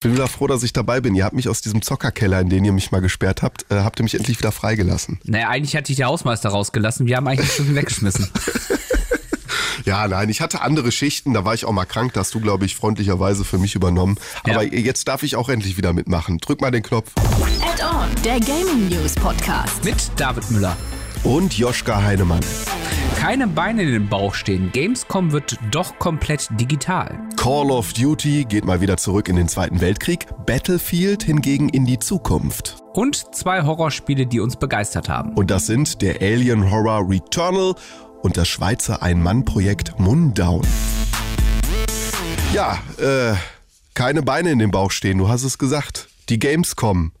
bin wieder froh, dass ich dabei bin. Ihr habt mich aus diesem Zockerkeller, in den ihr mich mal gesperrt habt, äh, habt ihr mich endlich wieder freigelassen. Naja, eigentlich hatte ich der Hausmeister rausgelassen. Wir haben eigentlich schon weggeschmissen. Ja, nein, ich hatte andere Schichten, da war ich auch mal krank, da hast du, glaube ich, freundlicherweise für mich übernommen. Aber ja. jetzt darf ich auch endlich wieder mitmachen. Drück mal den Knopf. Add-on, der Gaming News Podcast. Mit David Müller. Und Joschka Heinemann. Keine Beine in den Bauch stehen. Gamescom wird doch komplett digital. Call of Duty geht mal wieder zurück in den Zweiten Weltkrieg. Battlefield hingegen in die Zukunft. Und zwei Horrorspiele, die uns begeistert haben. Und das sind der Alien Horror Returnal und das Schweizer Ein-Mann-Projekt Mundown. Ja, äh, keine Beine in den Bauch stehen, du hast es gesagt. Die Gamescom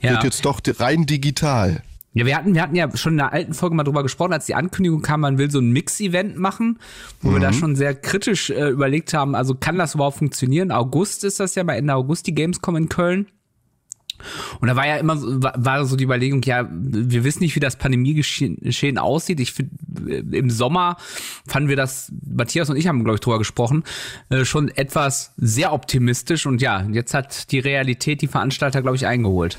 ja. wird jetzt doch rein digital. Ja, wir hatten, wir hatten ja schon in der alten Folge mal drüber gesprochen, als die Ankündigung kam, man will so ein Mix-Event machen, wo mhm. wir da mhm. schon sehr kritisch äh, überlegt haben, also kann das überhaupt funktionieren? August ist das ja, bei Ende August die Gamescom in Köln. Und da war ja immer so, war so die Überlegung, ja, wir wissen nicht, wie das Pandemiegeschehen aussieht. Ich finde, äh, im Sommer fanden wir das, Matthias und ich haben, glaube ich, drüber gesprochen, äh, schon etwas sehr optimistisch. Und ja, jetzt hat die Realität die Veranstalter, glaube ich, eingeholt.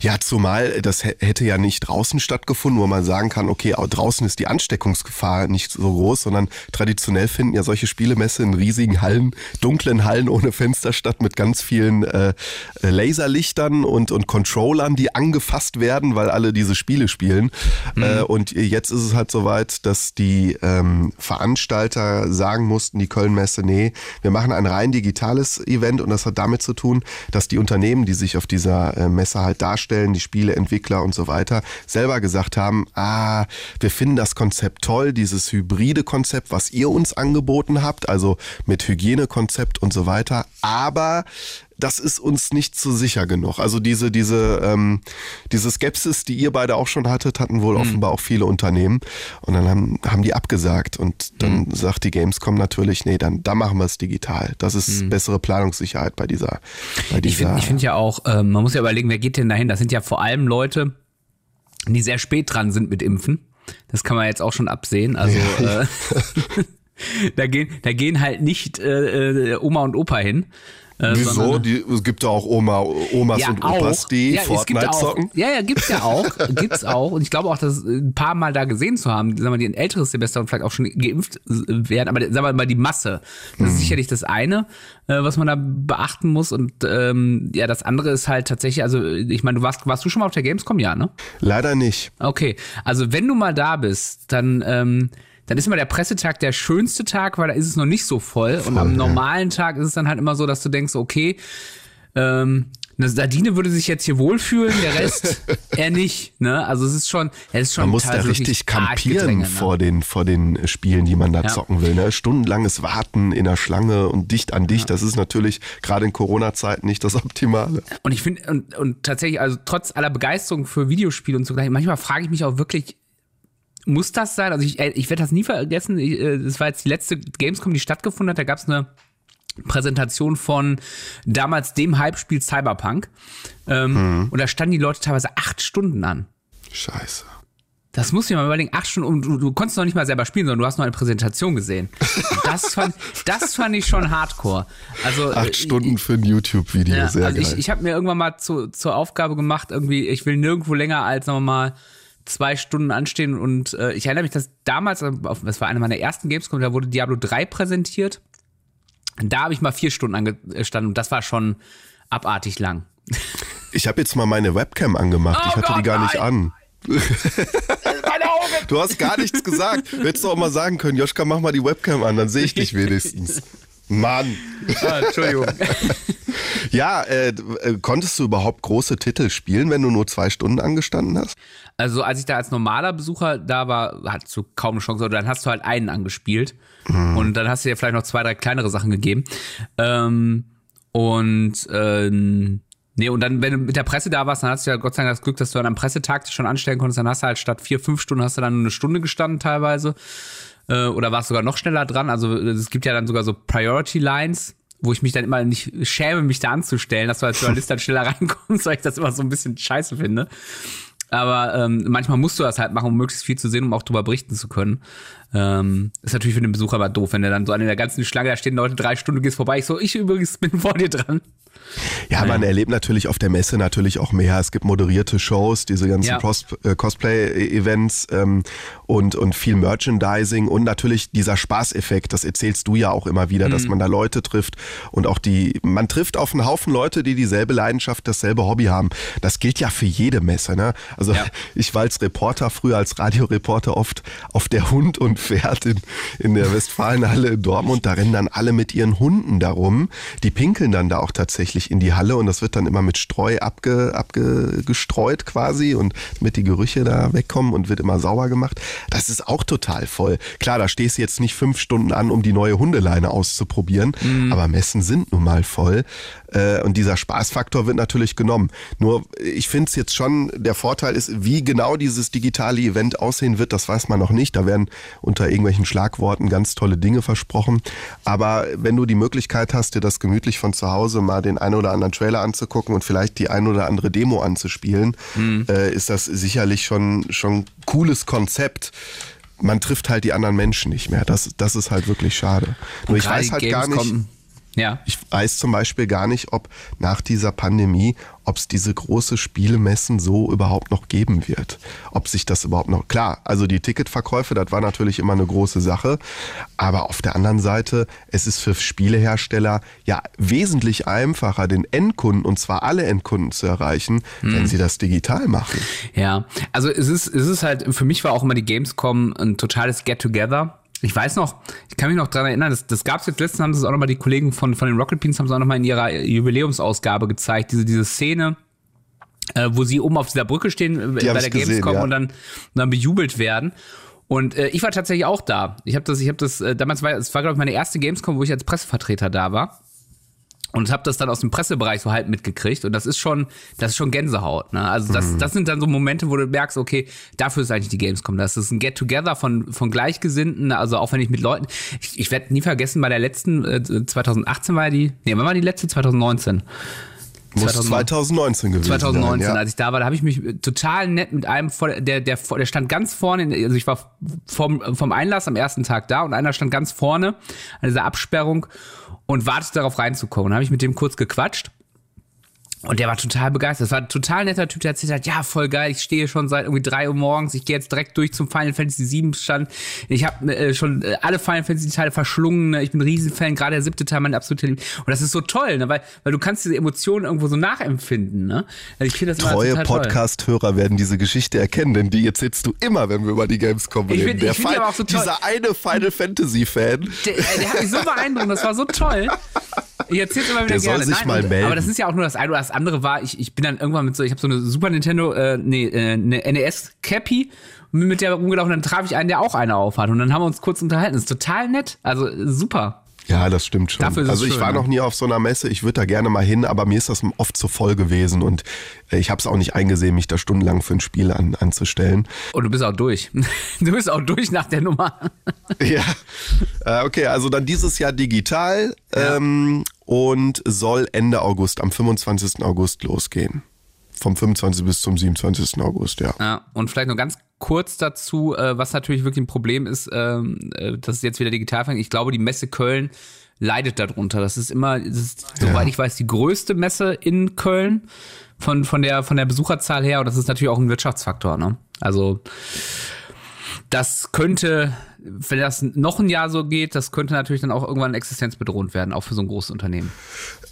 Ja, zumal das hätte ja nicht draußen stattgefunden, wo man sagen kann, okay, draußen ist die Ansteckungsgefahr nicht so groß, sondern traditionell finden ja solche Spielemesse in riesigen Hallen, dunklen Hallen ohne Fenster statt mit ganz vielen äh, Laserlichtern und, und Controllern, die angefasst werden, weil alle diese Spiele spielen. Mhm. Äh, und jetzt ist es halt soweit, dass die ähm, Veranstalter sagen mussten, die Kölnmesse, nee, wir machen ein rein digitales Event und das hat damit zu tun, dass die Unternehmen, die sich auf dieser äh, Messe halt darstellen, die Spieleentwickler und so weiter, selber gesagt haben, ah, wir finden das Konzept toll, dieses hybride Konzept, was ihr uns angeboten habt, also mit Hygienekonzept und so weiter, aber das ist uns nicht so sicher genug. Also diese, diese, ähm, diese Skepsis, die ihr beide auch schon hattet, hatten wohl mhm. offenbar auch viele Unternehmen. Und dann haben, haben die abgesagt. Und dann mhm. sagt die Gamescom natürlich, nee, dann, dann machen wir es digital. Das ist mhm. bessere Planungssicherheit bei dieser. Bei dieser ich finde ich find ja auch, äh, man muss ja überlegen, wer geht denn dahin? Das sind ja vor allem Leute, die sehr spät dran sind mit Impfen. Das kann man jetzt auch schon absehen. Also ja. äh, da gehen, da gehen halt nicht äh, äh Oma und Opa hin. Äh, Wieso? Die, es gibt ja auch Oma, Omas ja, und Opas, die ja, Fortnite auch, zocken. Ja, ja, gibt's ja auch. gibt's auch. Und ich glaube auch, dass ein paar Mal da gesehen zu haben, sagen wir, die ein älteres Semester und vielleicht auch schon geimpft werden. Aber sagen wir mal, die Masse. Das ist hm. sicherlich das eine, äh, was man da beachten muss. Und ähm, ja, das andere ist halt tatsächlich, also ich meine, du warst, warst du schon mal auf der Gamescom, ja, ne? Leider nicht. Okay. Also wenn du mal da bist, dann ähm, dann ist immer der Pressetag der schönste Tag, weil da ist es noch nicht so voll. voll und am normalen Tag ist es dann halt immer so, dass du denkst, okay, ähm, eine Sardine würde sich jetzt hier wohlfühlen, der Rest eher nicht. Ne? Also es ist schon, es ist schon. Man muss da richtig kampieren ne? vor den vor den Spielen, die man da ja. zocken will. Ne? Stundenlanges Warten in der Schlange und dicht an dicht. Ja. Das ist natürlich gerade in Corona-Zeiten nicht das Optimale. Und ich finde und, und tatsächlich, also trotz aller Begeisterung für Videospiele und so gleich, manchmal frage ich mich auch wirklich, muss das sein? Also ich, äh, ich werde das nie vergessen. Ich, äh, das war jetzt die letzte Gamescom, die stattgefunden hat. Da gab es eine Präsentation von damals dem Hype-Spiel Cyberpunk. Ähm, mhm. Und da standen die Leute teilweise acht Stunden an. Scheiße. Das muss ich mal überlegen. Acht Stunden, und du, du konntest noch nicht mal selber spielen, sondern du hast noch eine Präsentation gesehen. Das fand, das fand ich schon hardcore. Also acht Stunden für ein YouTube-Video, ja, sehr also geil. Ich, ich habe mir irgendwann mal zu, zur Aufgabe gemacht, irgendwie, ich will nirgendwo länger als, wir mal, zwei Stunden anstehen und äh, ich erinnere mich, dass damals, äh, das war eine meiner ersten Gamescom, da wurde Diablo 3 präsentiert. Da habe ich mal vier Stunden angestanden und das war schon abartig lang. Ich habe jetzt mal meine Webcam angemacht. Oh ich hatte Gott, die gar nein. nicht an. du hast gar nichts gesagt. Du hättest doch auch mal sagen können, Joschka, mach mal die Webcam an, dann sehe ich dich wenigstens. Mann. Ah, Entschuldigung. ja, äh, äh, konntest du überhaupt große Titel spielen, wenn du nur zwei Stunden angestanden hast? Also als ich da als normaler Besucher da war, hattest du kaum eine Chance, oder dann hast du halt einen angespielt mhm. und dann hast du dir vielleicht noch zwei, drei kleinere Sachen gegeben. Ähm, und ähm, Nee, und dann, wenn du mit der Presse da warst, dann hast du ja Gott sei Dank das Glück, dass du dann am Pressetag dich schon anstellen konntest. Dann hast du halt statt vier, fünf Stunden hast du dann nur eine Stunde gestanden teilweise. Äh, oder warst sogar noch schneller dran. Also es gibt ja dann sogar so Priority Lines, wo ich mich dann immer nicht schäme, mich da anzustellen, dass du als Journalist dann schneller reinkommst, weil ich das immer so ein bisschen scheiße finde. Aber ähm, manchmal musst du das halt machen, um möglichst viel zu sehen, um auch darüber berichten zu können. Ähm, ist natürlich für den Besucher aber doof, wenn der dann so an der ganzen Schlange, da stehen Leute drei Stunden, gehst vorbei. Ich so, ich übrigens bin vor dir dran. Ja, man erlebt natürlich auf der Messe natürlich auch mehr. Es gibt moderierte Shows, diese ganzen Ja. Cos äh, Cosplay-Events ähm, und, und viel Merchandising und natürlich dieser Spaßeffekt. Das erzählst du ja auch immer wieder, Mhm. dass man da Leute trifft und auch die, man trifft auf einen Haufen Leute, die dieselbe Leidenschaft, dasselbe Hobby haben. Das gilt ja für jede Messe. Ne? Also Ja. ich war als Reporter, früher als Radioreporter oft auf der Hund und Pferd in, in der Westfalenhalle in Dortmund. Da rennen dann alle mit ihren Hunden darum. Die pinkeln dann da auch tatsächlich in die Halle und das wird dann immer mit Streu abge, abgestreut quasi und damit die Gerüche da wegkommen und wird immer sauber gemacht. Das ist auch total voll. Klar, da stehst du jetzt nicht fünf Stunden an, um die neue Hundeleine auszuprobieren, aber Messen sind nun mal voll. Äh, Und dieser Spaßfaktor wird natürlich genommen. Nur ich finde es jetzt schon, der Vorteil ist, wie genau dieses digitale Event aussehen wird, das weiß man noch nicht. Da werden unter irgendwelchen Schlagworten ganz tolle Dinge versprochen. Aber wenn du die Möglichkeit hast, dir das gemütlich von zu Hause mal den einen oder anderen Trailer anzugucken und vielleicht die ein oder andere Demo anzuspielen, äh, ist das sicherlich schon schon cooles Konzept. Man trifft halt die anderen Menschen nicht mehr. Das, das ist halt wirklich schade. Nur ich weiß halt die gar nicht. Ja. Ich weiß zum Beispiel gar nicht, ob nach dieser Pandemie, ob es diese große Spielemessen so überhaupt noch geben wird. Ob sich das überhaupt noch, klar, also die Ticketverkäufe, das war natürlich immer eine große Sache. Aber auf der anderen Seite, es ist für Spielehersteller ja wesentlich einfacher, den Endkunden, und zwar alle Endkunden zu erreichen, wenn sie das digital machen. Ja, also es ist, es ist halt, für mich war auch immer die Gamescom ein totales Get-Together. Ich weiß noch, ich kann mich noch dran erinnern, das, das gab es jetzt letztens, haben es auch nochmal die Kollegen von, von den Rocket Beans haben es auch nochmal in ihrer Jubiläumsausgabe gezeigt, diese, diese Szene, äh, wo sie oben auf dieser Brücke stehen äh, Die bei der gesehen, Gamescom ja. und dann, und dann bejubelt werden. Und äh, ich war tatsächlich auch da. Ich habe das, ich habe das, äh, damals war, es war glaube ich meine erste Gamescom, wo ich als Pressevertreter da war und habe das dann aus dem Pressebereich so halb mitgekriegt. Und das ist schon das ist schon Gänsehaut ne? Also das das sind dann so Momente wo du merkst okay dafür ist eigentlich die Gamescom das ist ein Get Together von von Gleichgesinnten also auch wenn ich mit Leuten ich, ich werde nie vergessen bei der letzten äh, 2018 war die nee wann war die letzte? 2019 Muss 2009. 2019 gewesen 2019, sein. Ja. als ich da war, da habe ich mich total nett mit einem, der, der, der stand ganz vorne, also ich war vom, vom Einlass am ersten Tag da und einer stand ganz vorne an dieser Absperrung und wartete darauf reinzukommen. Dann habe ich mit dem kurz gequatscht. Und der war total begeistert. Das war ein total netter Typ, der erzählt hat, ja, voll geil, ich stehe schon seit irgendwie drei Uhr morgens, ich gehe jetzt direkt durch zum Final Fantasy VII Stand. Ich habe äh, schon äh, alle Final Fantasy Teile verschlungen, ne? ich bin ein Riesenfan, gerade der siebte Teil mein absoluter Lieb. Und das ist so toll, ne? weil, weil du kannst diese Emotionen irgendwo so nachempfinden. Ne? Also ich das Treue. Podcast-Hörer werden diese Geschichte erkennen, denn die erzählst du immer, wenn wir über die Gamescom Ich reden. find- Der ich Fi- aber auch so toll. dieser eine Final Fantasy-Fan, Der, äh, der hat mich so beeindruckt, das war so toll. Ich erzähl's immer wieder Der soll gerne. sich mal und- melden. Aber das ist ja auch nur das eine oder das andere war, ich, ich bin dann irgendwann mit so, ich habe so eine Super Nintendo, äh, nee, äh, eine NES Cappy mit der rumgelaufen, dann traf ich einen, der auch eine aufhat und dann haben wir uns kurz unterhalten. Das ist total nett, also super. Ja, das stimmt schon. Dafür ist es also ich schön, war ne? noch nie auf so einer Messe. Ich würde da gerne mal hin, aber mir ist das oft zu voll gewesen und äh, ich habe es auch nicht eingesehen, mich da stundenlang für ein Spiel an, anzustellen. Und du bist auch durch. Du bist auch durch nach der Nummer. ja. Äh, okay, also dann dieses Jahr digital ähm, und soll Ende August, am 25. August losgehen. Vom 25. bis zum 27. August, ja. Ja, und vielleicht noch ganz kurz dazu, äh, was natürlich wirklich ein Problem ist, ähm, äh, dass es jetzt wieder digital fängt. Ich glaube, die Messe Köln leidet darunter. Das ist immer, das ist, soweit ich weiß, die größte Messe in Köln von, von, der, von der Besucherzahl her. Und das ist natürlich auch ein Wirtschaftsfaktor. Ne? Also das könnte, wenn das noch ein Jahr so geht, das könnte natürlich dann auch irgendwann existenzbedrohend werden, auch für so ein großes Unternehmen.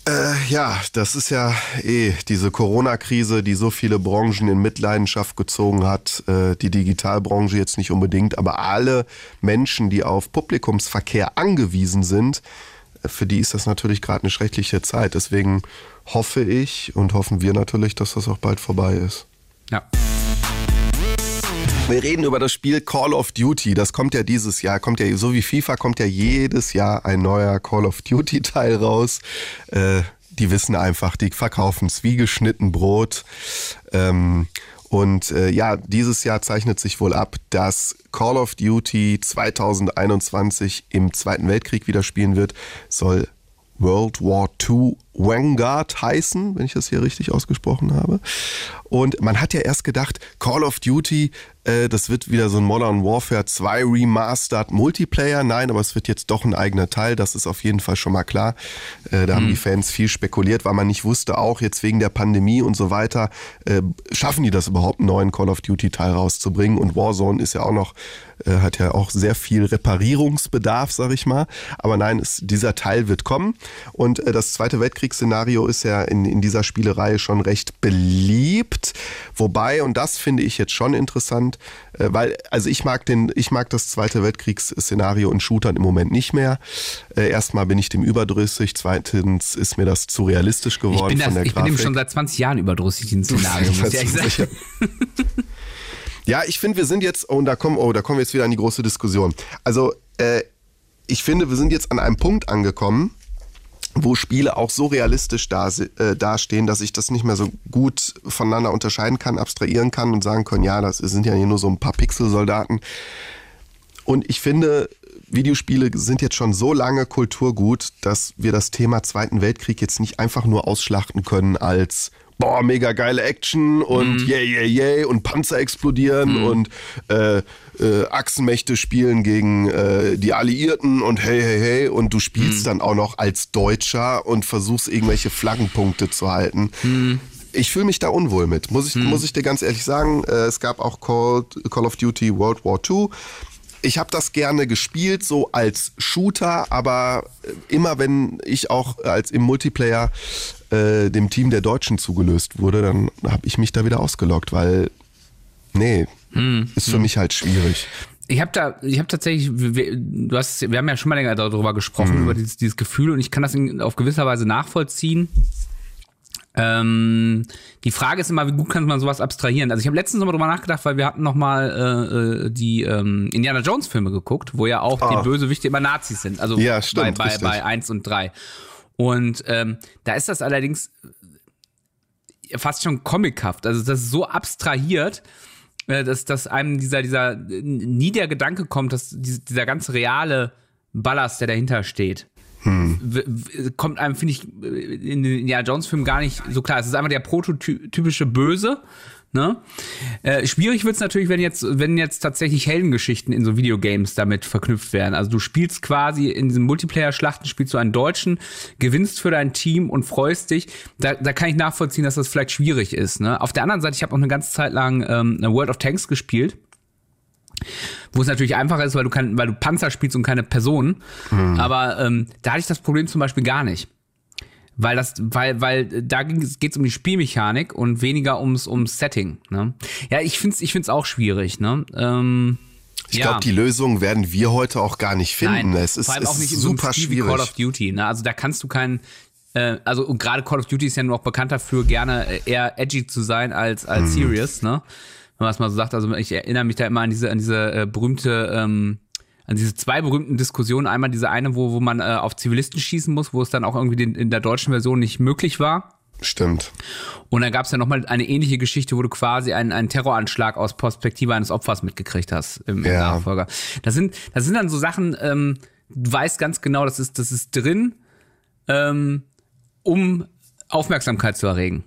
Äh, ja, das ist ja eh diese Corona-Krise, die so viele Branchen in Mitleidenschaft gezogen hat. Äh, die Digitalbranche jetzt nicht unbedingt, aber alle Menschen, die auf Publikumsverkehr angewiesen sind, äh, für die ist das natürlich gerade eine schreckliche Zeit. Deswegen hoffe ich und hoffen wir natürlich, dass das auch bald vorbei ist. Ja. Wir reden über das Spiel Call of Duty. Das kommt ja dieses Jahr, kommt ja so wie FIFA kommt ja jedes Jahr ein neuer Call of Duty Teil raus. Äh, die wissen einfach, die verkaufen es wie geschnitten Brot. Ähm, und äh, ja, dieses Jahr zeichnet sich wohl ab, dass Call of Duty 2021 im Zweiten Weltkrieg wieder spielen wird. Soll World War II Vanguard heißen, wenn ich das hier richtig ausgesprochen habe. Und man hat ja erst gedacht, Call of Duty, äh, das wird wieder so ein Modern Warfare 2 Remastered Multiplayer. Nein, aber es wird jetzt doch ein eigener Teil. Das ist auf jeden Fall schon mal klar. Äh, da mhm. haben die Fans viel spekuliert, weil man nicht wusste, auch jetzt wegen der Pandemie und so weiter, äh, schaffen die das überhaupt, einen neuen Call of Duty Teil rauszubringen. Und Warzone ist ja auch noch, äh, hat ja auch sehr viel Reparierungsbedarf, sag ich mal. Aber nein, es, dieser Teil wird kommen. Und äh, das Zweite Weltkriegsszenario ist ja in, in dieser Spielereihe schon recht beliebt. Wobei, und das finde ich jetzt schon interessant, äh, weil, also ich mag den, ich mag das Zweite Weltkriegsszenario in Shootern im Moment nicht mehr. Äh, erstmal bin ich dem überdrüssig, zweitens ist mir das zu realistisch geworden ich bin das, von der ich Grafik. bin dem schon seit 20 Jahren überdrüssig, den Szenario, muss ich ehrlich sagen. Ja, ich finde, wir sind jetzt, oh, da kommen, oh, da kommen wir jetzt wieder an die große Diskussion. Also, äh, ich finde, wir sind jetzt an einem Punkt angekommen, wo Spiele auch so realistisch äh, dastehen, dass ich das nicht mehr so gut voneinander unterscheiden kann, abstrahieren kann und sagen kann, ja, das sind ja hier nur so ein paar Pixelsoldaten. Und ich finde, Videospiele sind jetzt schon so lange Kulturgut, dass wir das Thema Zweiten Weltkrieg jetzt nicht einfach nur ausschlachten können als boah, mega geile Action und mhm. yay, yay, yay und Panzer explodieren mhm. und äh, äh, Achsenmächte spielen gegen äh, die Alliierten und hey, hey, hey und du spielst mhm. dann auch noch als Deutscher und versuchst irgendwelche Flaggenpunkte zu halten. Mhm. Ich fühle mich da unwohl mit, muss ich, mhm. muss ich dir ganz ehrlich sagen. Äh, es gab auch Call, Call of Duty World War II ich habe das gerne gespielt, so als Shooter, aber immer wenn ich auch als im Multiplayer äh, dem Team der Deutschen zugelöst wurde, dann habe ich mich da wieder ausgelockt, weil nee, hm, ist für hm. mich halt schwierig. Ich habe da, ich habe tatsächlich, wir, du hast, wir haben ja schon mal länger darüber gesprochen hm. über dieses, dieses Gefühl und ich kann das in, auf gewisser Weise nachvollziehen. Ähm, die Frage ist immer, wie gut kann man sowas abstrahieren? Also ich habe letztens nochmal drüber nachgedacht, weil wir hatten nochmal äh, äh, die ähm, Indiana Jones Filme geguckt, wo ja auch oh. die Bösewichte immer Nazis sind. Also ja, stimmt, bei, bei, bei 1 und 3. Und ähm, da ist das allerdings fast schon comichaft. Also das ist so abstrahiert, äh, dass, dass einem dieser, dieser nie der Gedanke kommt, dass dieser ganze reale Ballast, der dahinter steht, hm. kommt einem, finde ich, in den Jones-Filmen gar nicht so klar. Es ist einfach der prototypische Böse Ne? Äh, schwierig wird es natürlich, wenn jetzt, wenn jetzt tatsächlich Heldengeschichten in so Videogames damit verknüpft werden. Also du spielst quasi in diesem Multiplayer-Schlachten, spielst du einen Deutschen, gewinnst für dein Team und freust dich. Da, da kann ich nachvollziehen, dass das vielleicht schwierig ist. Ne? Auf der anderen Seite, ich habe auch eine ganze Zeit lang ähm, World of Tanks gespielt wo es natürlich einfacher ist, weil du, kann, weil du Panzer spielst und keine Personen. Mhm. Aber ähm, da hatte ich das Problem zum Beispiel gar nicht. Weil das, weil, weil da geht es um die Spielmechanik und weniger ums, ums Setting. Ne? Ja, ich finde es ich find's auch schwierig. Ne? Ähm, ich ja. glaube, die Lösung werden wir heute auch gar nicht finden. Nein, es ist, vor allem auch nicht super so schwierig. Call of Duty. Ne? Also da kannst du keinen äh, also und gerade Call of Duty ist ja nur auch bekannt dafür, gerne äh, eher edgy zu sein als als hm. serious, ne? Wenn man es mal so sagt. Also ich erinnere mich da immer an diese an diese äh, berühmte ähm, an diese zwei berühmten Diskussionen. Einmal diese eine, wo, wo man äh, auf Zivilisten schießen muss, wo es dann auch irgendwie den, in der deutschen Version nicht möglich war. Stimmt. Und dann gab es ja nochmal eine ähnliche Geschichte, wo du quasi einen, einen Terroranschlag aus Perspektive eines Opfers mitgekriegt hast im, im ja. Nachfolger. Das sind, das sind dann so Sachen, ähm, du weißt ganz genau, das ist, das ist drin, ähm, um Aufmerksamkeit zu erregen.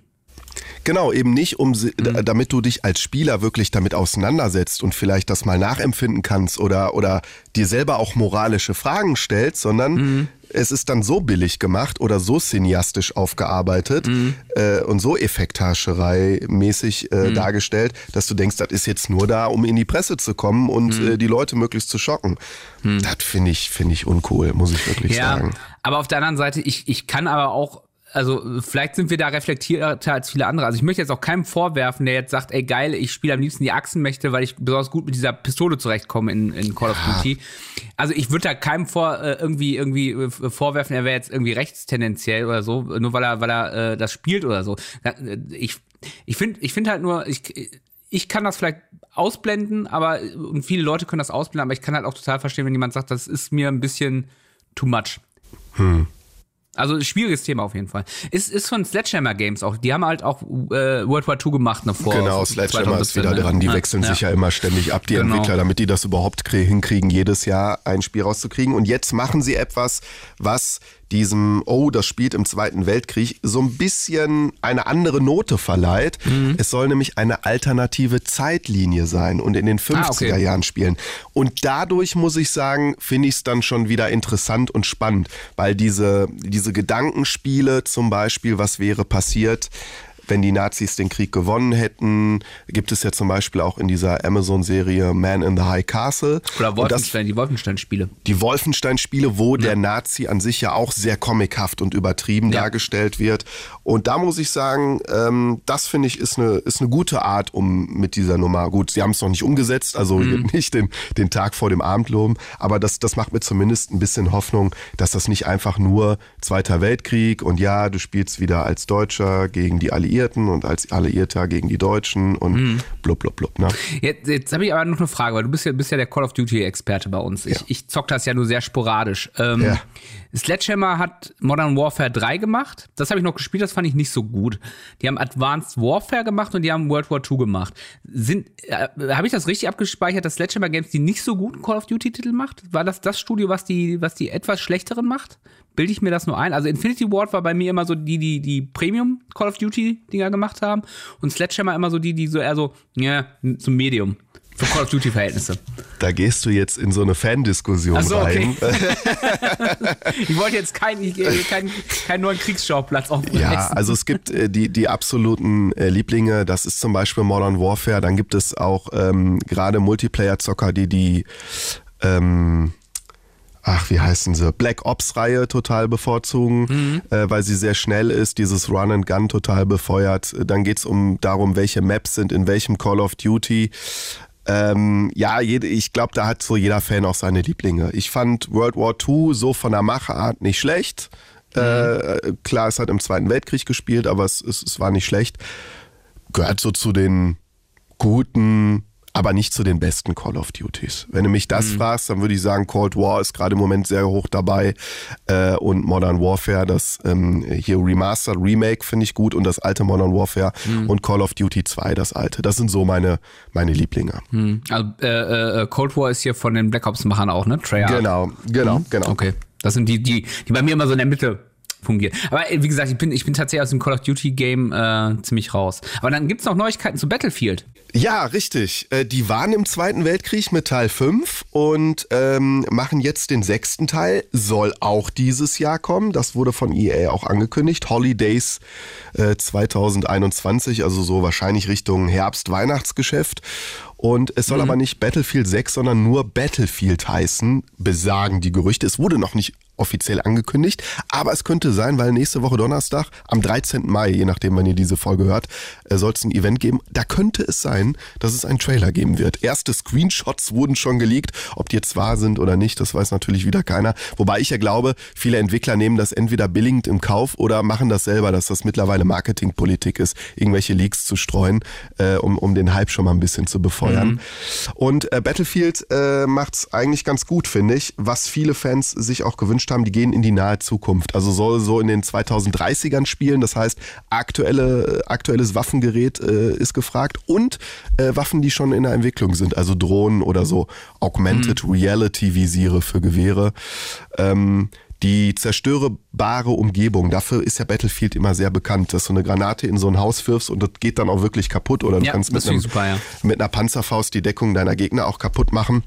Genau, eben nicht, um mhm. damit du dich als Spieler wirklich damit auseinandersetzt und vielleicht das mal nachempfinden kannst oder, oder dir selber auch moralische Fragen stellst, sondern mhm. es ist dann so billig gemacht oder so cineastisch aufgearbeitet mhm. äh, und so Effekthascherei-mäßig äh, mhm. dargestellt, dass du denkst, das ist jetzt nur da, um in die Presse zu kommen und mhm. äh, die Leute möglichst zu schocken. Mhm. Das finde ich, finde ich uncool, muss ich wirklich ja, sagen. Aber auf der anderen Seite, ich, ich kann aber auch also vielleicht sind wir da reflektierter als viele andere. Also ich möchte jetzt auch keinem vorwerfen, der jetzt sagt, ey geil, ich spiele am liebsten die Achsenmächte, weil ich besonders gut mit dieser Pistole zurechtkomme in, in Call of Duty. Also ich würde da keinem vor äh, irgendwie irgendwie äh, vorwerfen, er wäre jetzt irgendwie rechtstendenziell oder so, nur weil er weil er äh, das spielt oder so. Äh, ich ich finde ich finde halt nur ich ich kann das vielleicht ausblenden, aber und viele Leute können das ausblenden, aber ich kann halt auch total verstehen, wenn jemand sagt, das ist mir ein bisschen too much. Hm. Also schwieriges Thema auf jeden Fall. Ist, ist von Sledgehammer Games auch. Die haben halt auch äh, World War II gemacht ne, vor. Genau, Sledgehammer ist wieder ne? dran. Die ja, wechseln ja. sich ja immer ständig ab, die genau. Entwickler, damit die das überhaupt hinkriegen, jedes Jahr ein Spiel rauszukriegen. Und jetzt machen sie etwas, was diesem, oh, das spielt im Zweiten Weltkrieg, so ein bisschen eine andere Note verleiht. Mhm. Es soll nämlich eine alternative Zeitlinie sein und in den 50er ah, okay. Jahren spielen. Und dadurch muss ich sagen, finde ich es dann schon wieder interessant und spannend, weil diese, diese Gedankenspiele zum Beispiel, was wäre passiert, wenn die Nazis den Krieg gewonnen hätten. Gibt es ja zum Beispiel auch in dieser Amazon-Serie Man in the High Castle. Oder Wolfenstein, das, die Wolfenstein-Spiele. Die Wolfenstein-Spiele, wo ja. der Nazi an sich ja auch sehr comichaft und übertrieben ja. dargestellt wird. Und da muss ich sagen, ähm, das finde ich ist eine, ist eine gute Art, um mit dieser Nummer, gut, sie haben es noch nicht umgesetzt, also mhm. nicht den, den Tag vor dem Abendloben, aber das, das macht mir zumindest ein bisschen Hoffnung, dass das nicht einfach nur Zweiter Weltkrieg und ja, du spielst wieder als Deutscher gegen die Alliierten Alliierten und als Alliierter gegen die Deutschen und mhm. blub, blub, blub. Ne? Jetzt, jetzt habe ich aber noch eine Frage, weil du bist ja, bist ja der Call of Duty-Experte bei uns. Ich, ja. ich zock das ja nur sehr sporadisch. Ähm, ja. Sledgehammer hat Modern Warfare 3 gemacht. Das habe ich noch gespielt, das fand ich nicht so gut. Die haben Advanced Warfare gemacht und die haben World War II gemacht. Sind, äh, habe ich das richtig abgespeichert, dass Sledgehammer Games die nicht so guten Call of Duty-Titel macht? War das das Studio, was die, was die etwas schlechteren macht? Bilde ich mir das nur ein. Also Infinity Ward war bei mir immer so die, die, die Premium Call of Duty Dinger gemacht haben und Sledgehammer immer so die, die so eher so, ja, so Medium. Für Call of Duty Verhältnisse. Da gehst du jetzt in so eine Fandiskussion so, rein. Okay. ich wollte jetzt keinen kein, kein neuen Kriegsschauplatz aufreißen. Ja, also es gibt äh, die, die absoluten äh, Lieblinge, das ist zum Beispiel Modern Warfare, dann gibt es auch ähm, gerade Multiplayer-Zocker, die die ähm, ach, wie heißen sie, Black Ops-Reihe total bevorzugen, mhm. äh, weil sie sehr schnell ist, dieses Run and Gun total befeuert. Dann geht's um darum, welche Maps sind in welchem Call of Duty. Ähm, ja, jede, ich glaube, da hat so jeder Fan auch seine Lieblinge. Ich fand World War II so von der Machart nicht schlecht. Mhm. Äh, klar, es hat im Zweiten Weltkrieg gespielt, aber es, es, es war nicht schlecht. Gehört so zu den guten aber nicht zu den besten Call of Duties. Wenn du mich das mhm. fragst, dann würde ich sagen, Cold War ist gerade im Moment sehr hoch dabei äh, und Modern Warfare, das ähm, hier Remastered Remake finde ich gut und das alte Modern Warfare mhm. und Call of Duty 2, das alte. Das sind so meine, meine Lieblinge. Mhm. Also äh, äh, Cold War ist hier von den Black Ops-Machern auch, ne? Treyarch. Genau, genau, mhm. genau. Okay. Das sind die, die, die bei mir immer so in der Mitte fungiert. Aber äh, wie gesagt, ich bin, ich bin tatsächlich aus dem Call of Duty Game äh, ziemlich raus. Aber dann gibt's noch Neuigkeiten zu Battlefield. Ja, richtig. Äh, die waren im Zweiten Weltkrieg mit Teil 5 und ähm, machen jetzt den sechsten Teil. Soll auch dieses Jahr kommen. Das wurde von EA auch angekündigt. Holidays äh, 2021, also so wahrscheinlich Richtung Herbst-Weihnachtsgeschäft. Und es soll mhm. aber nicht Battlefield 6, sondern nur Battlefield heißen, besagen die Gerüchte. Es wurde noch nicht offiziell angekündigt. Aber es könnte sein, weil nächste Woche Donnerstag, am 13. Mai, je nachdem, wann ihr diese Folge hört, äh, soll es ein Event geben. Da könnte es sein, dass es einen Trailer geben wird. Erste Screenshots wurden schon geleakt. Ob die jetzt wahr sind oder nicht, das weiß natürlich wieder keiner. Wobei ich ja glaube, viele Entwickler nehmen das entweder billigend im Kauf oder machen das selber, dass das mittlerweile Marketingpolitik ist, irgendwelche Leaks zu streuen, äh, um, um den Hype schon mal ein bisschen zu befeuern. Mhm. Und äh, Battlefield äh, macht es eigentlich ganz gut, finde ich, was viele Fans sich auch gewünscht haben, die gehen in die nahe Zukunft. Also soll so in den 2030ern spielen. Das heißt, aktuelle, aktuelles Waffengerät äh, ist gefragt und äh, Waffen, die schon in der Entwicklung sind. Also Drohnen oder so Augmented mhm. Reality Visiere für Gewehre. Ähm, die zerstörbare Umgebung, dafür ist ja Battlefield immer sehr bekannt, dass du eine Granate in so ein Haus wirfst und das geht dann auch wirklich kaputt oder du ja, kannst mit, einem, super, ja. mit einer Panzerfaust die Deckung deiner Gegner auch kaputt machen.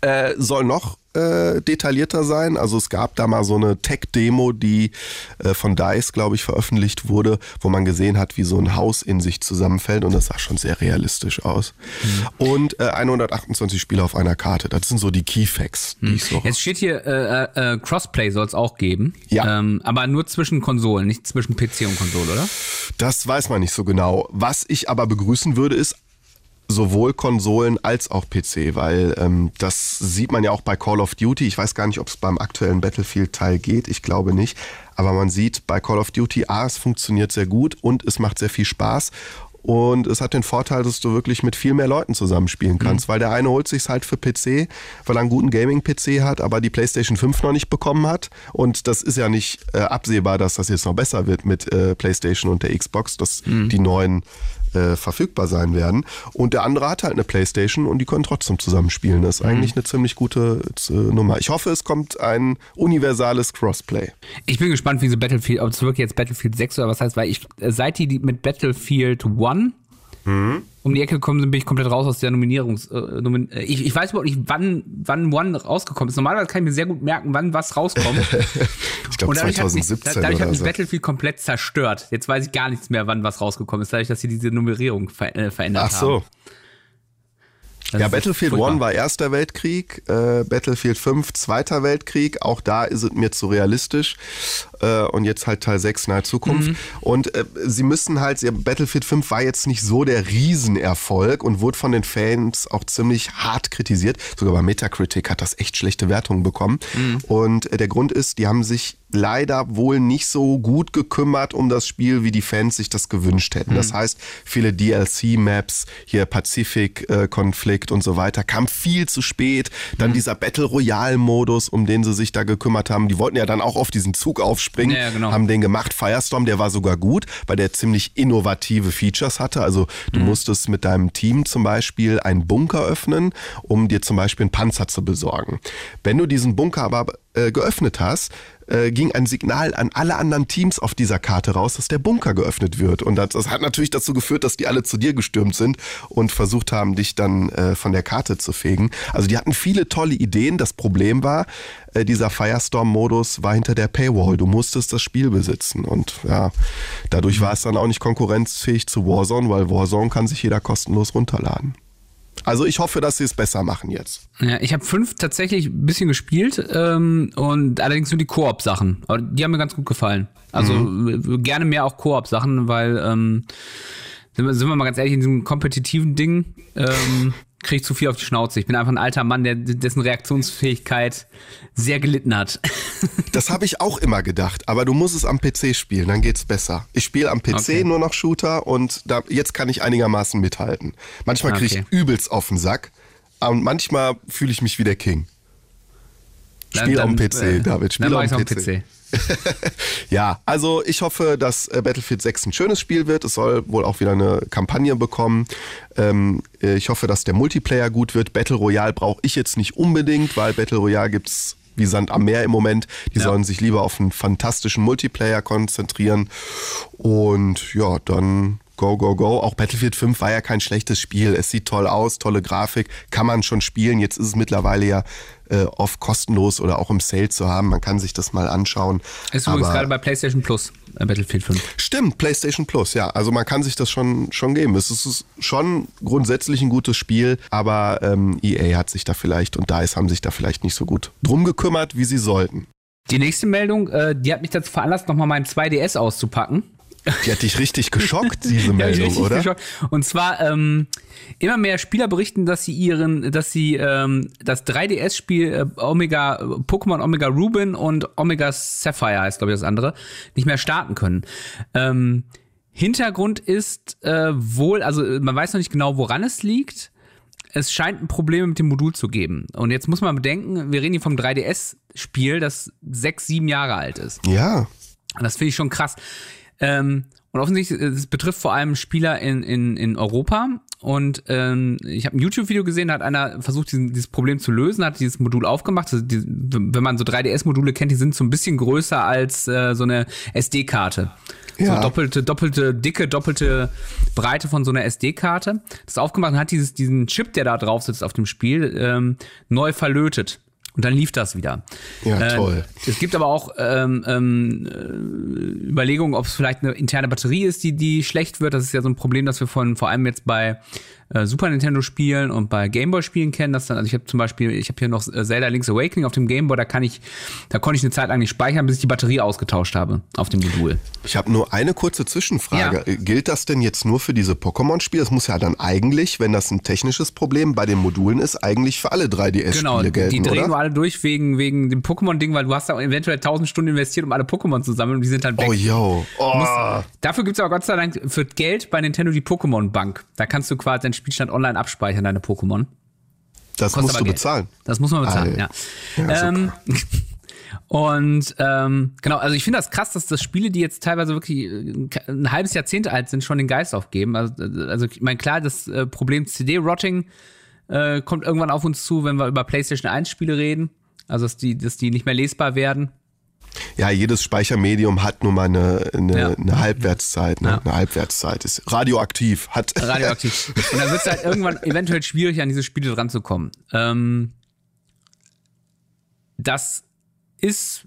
Äh, soll noch äh, detaillierter sein. Also es gab da mal so eine Tech-Demo, die äh, von DICE, glaube ich, veröffentlicht wurde, wo man gesehen hat, wie so ein Haus in sich zusammenfällt und das sah schon sehr realistisch aus. Mhm. Und äh, 128 Spieler auf einer Karte. Das sind so die Keyfacts, die mhm. ich so. Jetzt steht hier, äh, äh, Crossplay soll es auch geben. Ja. Ähm, aber nur zwischen Konsolen, nicht zwischen PC und Konsole, oder? Das weiß man nicht so genau. Was ich aber begrüßen würde, ist sowohl Konsolen als auch PC, weil ähm, das sieht man ja auch bei Call of Duty. Ich weiß gar nicht, ob es beim aktuellen Battlefield-Teil geht. Ich glaube nicht. Aber man sieht bei Call of Duty, A, es funktioniert sehr gut und es macht sehr viel Spaß. Und es hat den Vorteil, dass du wirklich mit viel mehr Leuten zusammenspielen kannst, mhm. weil der eine holt sich halt für PC, weil er einen guten Gaming-PC hat, aber die PlayStation 5 noch nicht bekommen hat. Und das ist ja nicht äh, absehbar, dass das jetzt noch besser wird mit äh, PlayStation und der Xbox, dass mhm. die neuen äh, verfügbar sein werden. Und der andere hat halt eine Playstation und die können trotzdem zusammenspielen. Das ist Mhm. eigentlich eine ziemlich gute äh, Nummer. Ich hoffe, es kommt ein universales Crossplay. Ich bin gespannt, wie so Battlefield, ob es wirklich jetzt Battlefield 6 oder was heißt, weil ich, äh, seit die die mit Battlefield 1 um die Ecke gekommen sind, bin ich komplett raus aus der Nominierungs. Äh, Nomin äh, ich, ich weiß überhaupt nicht, wann, wann One rausgekommen ist. Normalerweise kann ich mir sehr gut merken, wann was rauskommt. Ich glaube Und dadurch hat mich, 2017 dadurch hat mich so. Battlefield komplett zerstört. Jetzt weiß ich gar nichts mehr, wann was rausgekommen ist, dadurch, dass sie diese Nummerierung ver äh, verändert Ach so. haben. Das Ja, Battlefield. 1 war Erster Weltkrieg, äh, Battlefield 5 Zweiter Weltkrieg, auch da ist es mir zu realistisch äh, und jetzt halt Teil 6 nahe Zukunft. Mhm. Und äh, sie müssen halt, Battlefield 5 war jetzt nicht so der Riesenerfolg und wurde von den Fans auch ziemlich hart kritisiert. Sogar bei Metacritic hat das echt schlechte Wertungen bekommen. Mhm. Und äh, der Grund ist, die haben sich leider wohl nicht so gut gekümmert um das Spiel, wie die Fans sich das gewünscht hätten. Mhm. Das heißt, viele DLC-Maps, hier Pazifik-Konflikt und so weiter, kam viel zu spät. Mhm. Dann dieser Battle Royale-Modus, um den sie sich da gekümmert haben. Die wollten ja dann auch auf diesen Zug aufspringen, Ja, ja, genau. haben den gemacht. Firestorm, der war sogar gut, weil der ziemlich innovative Features hatte. Also du Mhm. musstest mit deinem Team zum Beispiel einen Bunker öffnen, um dir zum Beispiel einen Panzer zu besorgen. Wenn du diesen Bunker aber äh, geöffnet hast, äh, ging ein Signal an alle anderen Teams auf dieser Karte raus, dass der Bunker geöffnet wird. Und das, das hat natürlich dazu geführt, dass die alle zu dir gestürmt sind und versucht haben, dich dann äh, von der Karte zu fegen. Also die hatten viele tolle Ideen. Das Problem war, äh, dieser Firestorm-Modus war hinter der Paywall. Du musstest das Spiel besitzen. Und ja, dadurch war es dann auch nicht konkurrenzfähig zu Warzone, weil Warzone kann sich jeder kostenlos runterladen. Also ich hoffe, dass sie es besser machen jetzt. Ja, ich habe fünf tatsächlich ein bisschen gespielt ähm, und allerdings nur die Koop-Sachen. Aber die haben mir ganz gut gefallen. Also Mhm. gerne mehr auch Koop-Sachen, weil ähm, sind, wir, sind wir mal ganz ehrlich, in diesem kompetitiven Ding ähm, kriege ich zu viel auf die Schnauze. Ich bin einfach ein alter Mann, der dessen Reaktionsfähigkeit sehr gelitten hat. Das habe ich auch immer gedacht, aber du musst es am PC spielen, dann geht's besser. Ich spiele am PC Okay. nur noch Shooter und da, jetzt kann ich einigermaßen mithalten. Manchmal kriege Okay. ich übelst auf den Sack und manchmal fühle ich mich wie der King. Spiel Dann- am dann, PC, äh, David, spiel am am PC. PC. Ja, also ich hoffe, dass äh, Battlefield 6 ein schönes Spiel wird. Es soll wohl auch wieder eine Kampagne bekommen. Ähm, äh, ich hoffe, dass der Multiplayer gut wird. Battle Royale brauche ich jetzt nicht unbedingt, weil Battle Royale gibt's wie Sand am Meer im Moment. Die Ja. sollen sich lieber auf einen fantastischen Multiplayer konzentrieren. Und ja, dann go, go, go. Auch Battlefield 5 war ja kein schlechtes Spiel. Es sieht toll aus, tolle Grafik, kann man schon spielen. Jetzt ist es mittlerweile ja äh, oft kostenlos oder auch im Sale zu haben. Man kann sich das mal anschauen. Ist übrigens gerade bei PlayStation Plus, äh, Battlefield 5. Stimmt, PlayStation Plus, ja. Also man kann sich das schon, schon geben. Es ist schon grundsätzlich ein gutes Spiel, aber ähm, EA hat sich da vielleicht und DICE haben sich da vielleicht nicht so gut drum gekümmert, wie sie sollten. Die nächste Meldung, äh, die hat mich dazu veranlasst, nochmal meinen 2DS auszupacken. Die hat dich richtig geschockt, diese Ja, Meldung, oder? geschockt. Und zwar ähm, immer mehr Spieler berichten, dass sie ihren, dass sie ähm, das 3DS-Spiel äh, Omega Pokémon Omega Rubin und Omega Sapphire heißt glaube ich das andere nicht mehr starten können. Ähm, Hintergrund ist äh, wohl, also äh, man weiß noch nicht genau, woran es liegt. Es scheint ein Problem mit dem Modul zu geben. Und jetzt muss man bedenken, wir reden hier vom 3DS-Spiel, das sechs, sieben Jahre alt ist. Ja. Und das finde ich schon krass. Ähm, und offensichtlich, es betrifft vor allem Spieler in, in, in Europa. Und ähm, ich habe ein YouTube-Video gesehen, da hat einer versucht, diesen, dieses Problem zu lösen, hat dieses Modul aufgemacht. Also die, wenn man so 3DS-Module kennt, die sind so ein bisschen größer als äh, so eine SD-Karte. Ja. So doppelte, doppelte Dicke, doppelte Breite von so einer SD-Karte. Das aufgemacht und hat dieses, diesen Chip, der da drauf sitzt auf dem Spiel, ähm, neu verlötet. Und dann lief das wieder. Ja, toll. Es gibt aber auch ähm, ähm, äh, Überlegungen, ob es vielleicht eine interne Batterie ist, die, die schlecht wird. Das ist ja so ein Problem, das wir von vor allem jetzt bei äh, Super Nintendo Spielen und bei Gameboy Spielen kennen. Dass dann, also ich habe zum Beispiel, ich habe hier noch äh, Zelda Link's Awakening auf dem Gameboy, da kann ich, da konnte ich eine Zeit lang nicht speichern, bis ich die Batterie ausgetauscht habe auf dem Modul. Ich habe nur eine kurze Zwischenfrage. Ja. Äh, Gilt das denn jetzt nur für diese Pokémon-Spiele? Das muss ja dann eigentlich, wenn das ein technisches Problem bei den Modulen ist, eigentlich für alle 3DS-Spiele Genau, gelten, die drehen oder? nur alle durch wegen, wegen dem Pokémon-Ding, weil du hast da eventuell 1000 Stunden investiert, um alle Pokémon zu sammeln und die sind dann weg. Oh, yo. Oh. Muss, dafür gibt's aber Gott sei Dank für Geld bei Nintendo die Pokémon-Bank. Da kannst du quasi deinen Spielstand online abspeichern, deine Pokémon. das Kostet musst du Geld. bezahlen. Das muss man bezahlen, Alter. ja. Ja, ähm, Und ähm, genau, also ich finde das krass, dass das Spiele, die jetzt teilweise wirklich äh, ein halbes Jahrzehnt alt sind, schon den Geist aufgeben. Also, also ich meine, klar, das äh, Problem CD-Rotting äh, kommt irgendwann auf uns zu, wenn wir über PlayStation 1 Spiele reden. Also dass die, dass die nicht mehr lesbar werden. Ja, jedes Speichermedium hat nun mal eine, eine, ja. eine Halbwertszeit. Ne? Ja. Eine Halbwertszeit ist radioaktiv. Hat radioaktiv. Und dann wird es halt irgendwann eventuell schwierig, an diese Spiele dran zu kommen. Ähm, das ist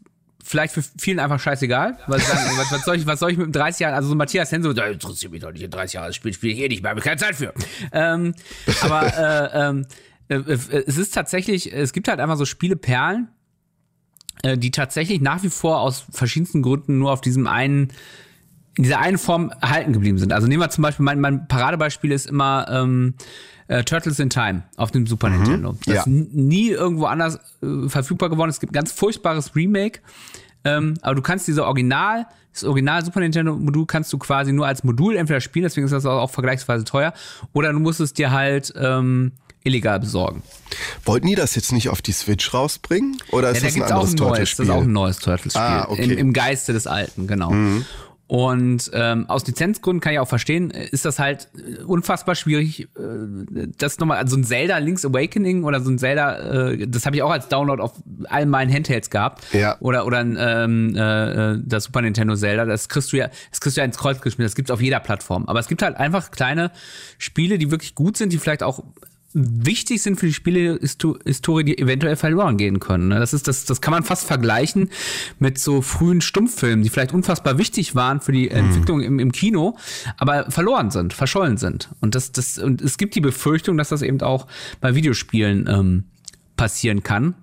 vielleicht für vielen einfach scheißegal. Was, was, was, soll, ich, was soll ich mit 30 Jahren, also so Matthias Henso, da interessiert mich doch nicht in 30 Jahren, das Spiel spiele ich eh nicht mehr, habe ich keine Zeit für. Ähm, aber äh, ähm, äh, äh, es ist tatsächlich, es gibt halt einfach so Spieleperlen, äh, die tatsächlich nach wie vor aus verschiedensten Gründen nur auf diesem einen in dieser einen Form erhalten geblieben sind. Also nehmen wir zum Beispiel, mein, mein Paradebeispiel ist immer ähm, äh, Turtles in Time auf dem Super mhm, Nintendo. Das ja. ist nie irgendwo anders äh, verfügbar geworden. Es gibt ein ganz furchtbares Remake. Ähm, aber du kannst diese Original, das Original Super Nintendo Modul kannst du quasi nur als Modul entweder spielen, deswegen ist das auch, auch vergleichsweise teuer, oder du musst es dir halt ähm, illegal besorgen. Wollten die das jetzt nicht auf die Switch rausbringen? Oder ist ja, da das ein anderes Turtles-Spiel? Das ist auch ein neues Turtles-Spiel. Ah, okay. Im, Im Geiste des Alten, genau. Mhm. Und ähm, aus Lizenzgründen kann ich auch verstehen, ist das halt unfassbar schwierig, äh, das nochmal, also ein Zelda Link's Awakening oder so ein Zelda, äh, das habe ich auch als Download auf all meinen Handhelds gehabt. Ja. Oder oder ein, ähm, äh, das Super Nintendo Zelda, das kriegst du ja, das kriegst du ja ins Kreuz geschmissen, das gibt's auf jeder Plattform. Aber es gibt halt einfach kleine Spiele, die wirklich gut sind, die vielleicht auch wichtig sind für die Spielehistorie, die eventuell verloren gehen können. Ne? Das ist das, das kann man fast vergleichen mit so frühen Stummfilmen, die vielleicht unfassbar wichtig waren für die mhm. Entwicklung im, im Kino, aber verloren sind, verschollen sind. Und das, das, und es gibt die Befürchtung, dass das eben auch bei Videospielen ähm, passieren kann.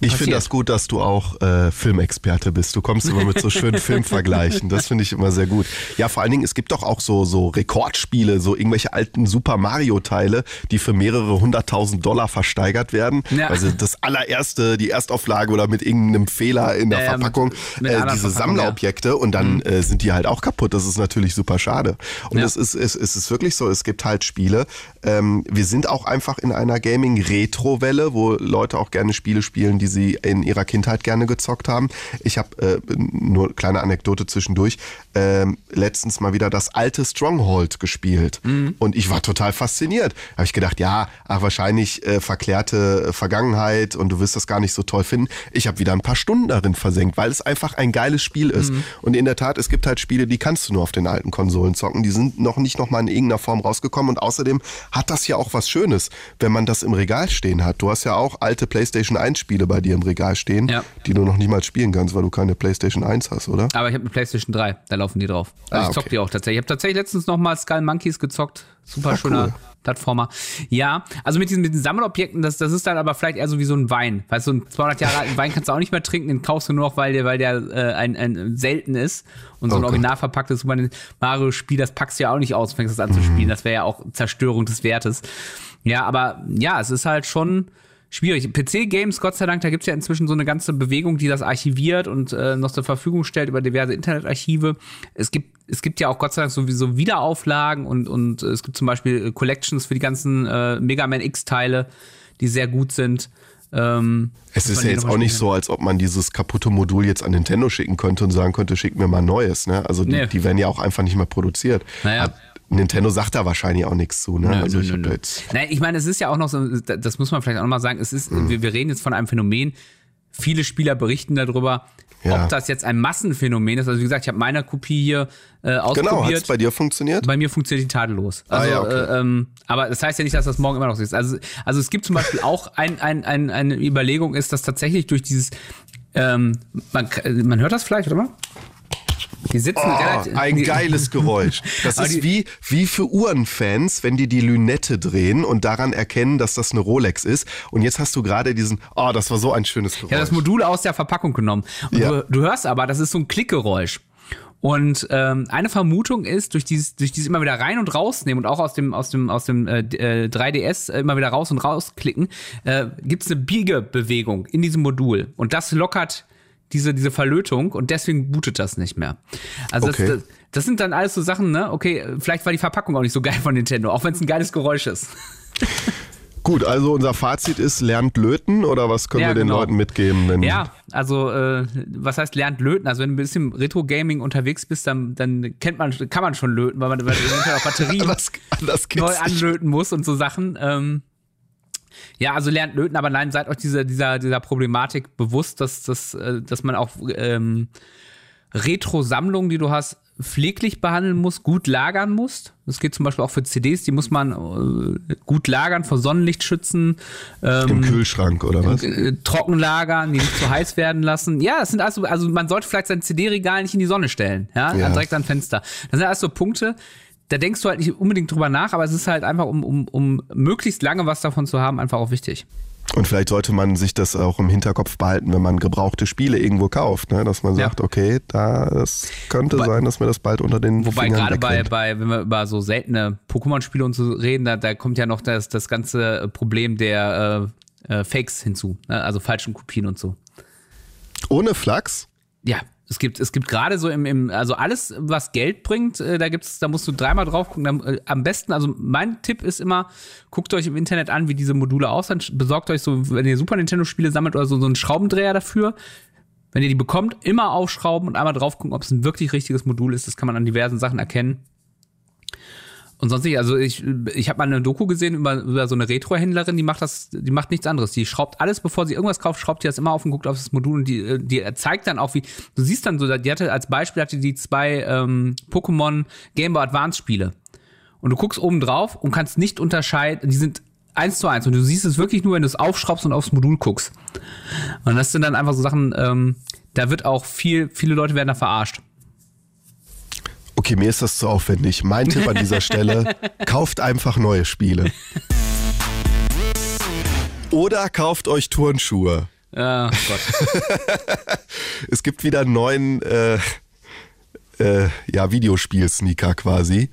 Ich finde das gut, dass du auch äh, Filmexperte bist. Du kommst immer mit so schönen Filmvergleichen. Das finde ich immer sehr gut. Ja, vor allen Dingen, es gibt doch auch so, so Rekordspiele, so irgendwelche alten Super Mario-Teile, die für mehrere hunderttausend Dollar versteigert werden. Ja. Also das allererste, die Erstauflage oder mit irgendeinem Fehler in der äh, Verpackung, mit, mit äh, diese Verpackung, Sammlerobjekte ja. und dann mhm. äh, sind die halt auch kaputt. Das ist natürlich super schade. Und ja. es, ist, es, es ist wirklich so, es gibt halt Spiele. Ähm, wir sind auch einfach in einer Gaming-Retro-Welle, wo Leute auch gerne Spiele spielen, die sie in ihrer Kindheit gerne gezockt haben. Ich habe äh, nur kleine Anekdote zwischendurch äh, letztens mal wieder das alte Stronghold gespielt mhm. und ich war total fasziniert. Habe ich gedacht, ja, ach wahrscheinlich äh, verklärte Vergangenheit und du wirst das gar nicht so toll finden. Ich habe wieder ein paar Stunden darin versenkt, weil es einfach ein geiles Spiel ist. Mhm. Und in der Tat, es gibt halt Spiele, die kannst du nur auf den alten Konsolen zocken. Die sind noch nicht noch mal in irgendeiner Form rausgekommen und außerdem hat das ja auch was Schönes, wenn man das im Regal stehen hat. Du hast ja auch alte PlayStation 1 Spiele bei dir im Regal stehen, ja. die du noch niemals spielen kannst, weil du keine PlayStation 1 hast, oder? Aber ich habe eine PlayStation 3, da laufen die drauf. Also ah, ich zock die auch tatsächlich. Ich habe tatsächlich letztens noch mal Skull Monkeys gezockt. Super ah, schöner cool. Plattformer. Ja, also mit diesen, mit diesen Sammelobjekten, das, das ist dann aber vielleicht eher so wie so ein Wein. Weißt du, so ein 200 Jahre alten Wein kannst du auch nicht mehr trinken, den kaufst du nur noch, weil der, weil der äh, ein, ein selten ist. Und so ein okay. original verpacktes Mario-Spiel, das packst du ja auch nicht aus, fängst es an mhm. zu spielen. Das wäre ja auch Zerstörung des Wertes. Ja, aber ja, es ist halt schon schwierig. PC-Games, Gott sei Dank, da gibt's ja inzwischen so eine ganze Bewegung, die das archiviert und äh, noch zur Verfügung stellt über diverse Internetarchive. Es gibt, es gibt ja auch Gott sei Dank sowieso Wiederauflagen und, und es gibt zum Beispiel Collections für die ganzen äh, Mega Man X-Teile, die sehr gut sind. Ähm, es ist ja jetzt auch nicht so, als ob man dieses kaputte Modul jetzt an Nintendo schicken könnte und sagen könnte, schick mir mal neues. Ne? Also die, nee. die werden ja auch einfach nicht mehr produziert. Naja. Hat, Nintendo sagt da wahrscheinlich auch nichts zu, ne? Nö, also ich, nö, nö. Nein, ich meine, es ist ja auch noch so, das muss man vielleicht auch noch mal sagen, es ist, hm. wir, wir reden jetzt von einem Phänomen, viele Spieler berichten darüber, ja. ob das jetzt ein Massenphänomen ist. Also wie gesagt, ich habe meine Kopie hier äh, ausprobiert. Genau, hat es bei dir funktioniert? Bei mir funktioniert die tadellos. Also, ah, ja, okay. äh, ähm, aber das heißt ja nicht, dass das morgen immer noch so ist. Also, also es gibt zum Beispiel auch ein, ein, ein, eine Überlegung, ist, dass tatsächlich durch dieses ähm, man, man hört das vielleicht, oder mal? Die sitzen oh, ein geiles Geräusch. Das ist wie, wie für Uhrenfans, wenn die die Lünette drehen und daran erkennen, dass das eine Rolex ist. Und jetzt hast du gerade diesen, oh, das war so ein schönes Geräusch. Ja, das Modul aus der Verpackung genommen. Und ja. du, du hörst aber, das ist so ein Klickgeräusch. Und ähm, eine Vermutung ist, durch dieses, durch dieses immer wieder rein und rausnehmen und auch aus dem, aus dem, aus dem äh, 3DS äh, immer wieder raus und rausklicken, äh, gibt es eine Biegebewegung in diesem Modul. Und das lockert diese, diese Verlötung und deswegen bootet das nicht mehr. Also okay. das, das, das, sind dann alles so Sachen, ne? Okay, vielleicht war die Verpackung auch nicht so geil von Nintendo, auch wenn es ein geiles Geräusch ist. Gut, also unser Fazit ist, lernt löten oder was können Ja, wir den genau. Leuten mitgeben? Wenn Ja, also äh, was heißt lernt löten? Also wenn du ein bisschen Retro-Gaming unterwegs bist, dann, dann kennt man, kann man schon löten, weil man weil eventuell auch Batterien anders geht's neu anlöten muss und so Sachen. Ähm, ja, also lernt löten, aber nein, seid euch dieser, dieser, dieser Problematik bewusst, dass, dass, äh, dass man auch ähm, Retro-Sammlungen, die du hast, pfleglich behandeln muss, gut lagern muss. Das geht zum Beispiel auch für CDs, die muss man äh, gut lagern, vor Sonnenlicht schützen. Ähm, Im Kühlschrank oder was? äh, trocken lagern, die nicht zu heiß werden lassen. Ja, das sind also, also man sollte vielleicht sein CD-Regal nicht in die Sonne stellen, ja, Ja. direkt an Fenster. Das sind alles so Punkte, da denkst du halt nicht unbedingt drüber nach, aber es ist halt einfach, um, um, um möglichst lange was davon zu haben, einfach auch wichtig. Und vielleicht sollte man sich das auch im Hinterkopf behalten, wenn man gebrauchte Spiele irgendwo kauft, ne? dass man Ja. sagt, okay, da das könnte Wobei- sein, dass mir das bald unter den Wobei Fingern gerade bei, bei, wenn wir über so seltene Pokémon-Spiele und so reden, da, da kommt ja noch das, das ganze Problem der äh, äh, Fakes hinzu, ne? also falschen Kopien und so. Ohne Flachs? Ja, es gibt, es gibt gerade so im, im, also alles, was Geld bringt, äh, da gibt's, da musst du dreimal drauf gucken. Dann, äh, am besten, also mein Tipp ist immer, guckt euch im Internet an, wie diese Module aussehen. Besorgt euch so, wenn ihr Super Nintendo-Spiele sammelt oder so, so einen Schraubendreher dafür. Wenn ihr die bekommt, immer aufschrauben und einmal drauf gucken, ob es ein wirklich richtiges Modul ist. Das kann man an diversen Sachen erkennen. Und sonst nicht, also ich, ich habe mal eine Doku gesehen über, über so eine Retro-Händlerin, die macht das, die macht nichts anderes. Die schraubt alles, bevor sie irgendwas kauft, schraubt die das immer auf und guckt auf das Modul und die, äh, die zeigt dann auch, wie, du siehst dann so, die hatte als Beispiel hatte die zwei ähm, Pokémon Game Boy Advance Spiele. Und du guckst oben drauf und kannst nicht unterscheiden, die sind eins zu eins und du siehst es wirklich nur, wenn du es aufschraubst und aufs Modul guckst. Und das sind dann einfach so Sachen, ähm, da wird auch viel, viele Leute werden da verarscht. Okay, mir ist das zu aufwendig. Mein Tipp an dieser Stelle, kauft einfach neue Spiele. Oder kauft euch Turnschuhe. Äh, Gott. Es gibt wieder einen neuen äh, äh, ja, Videospiel-Sneaker quasi.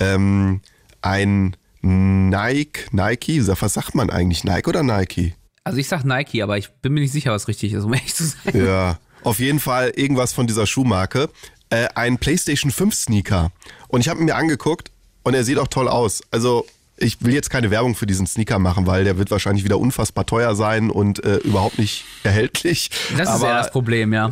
Ähm, ein Nike, Nike, was sagt man eigentlich? Nike oder Nike? Also ich sag Nike, aber ich bin mir nicht sicher, was richtig ist, um ehrlich zu sein. Ja, auf jeden Fall irgendwas von dieser Schuhmarke. Äh, ein PlayStation 5 Sneaker. Und ich habe ihn mir angeguckt und er sieht auch toll aus. Also ich will jetzt keine Werbung für diesen Sneaker machen, weil der wird wahrscheinlich wieder unfassbar teuer sein und äh, überhaupt nicht erhältlich. Das ist Aber eher das Problem, ja.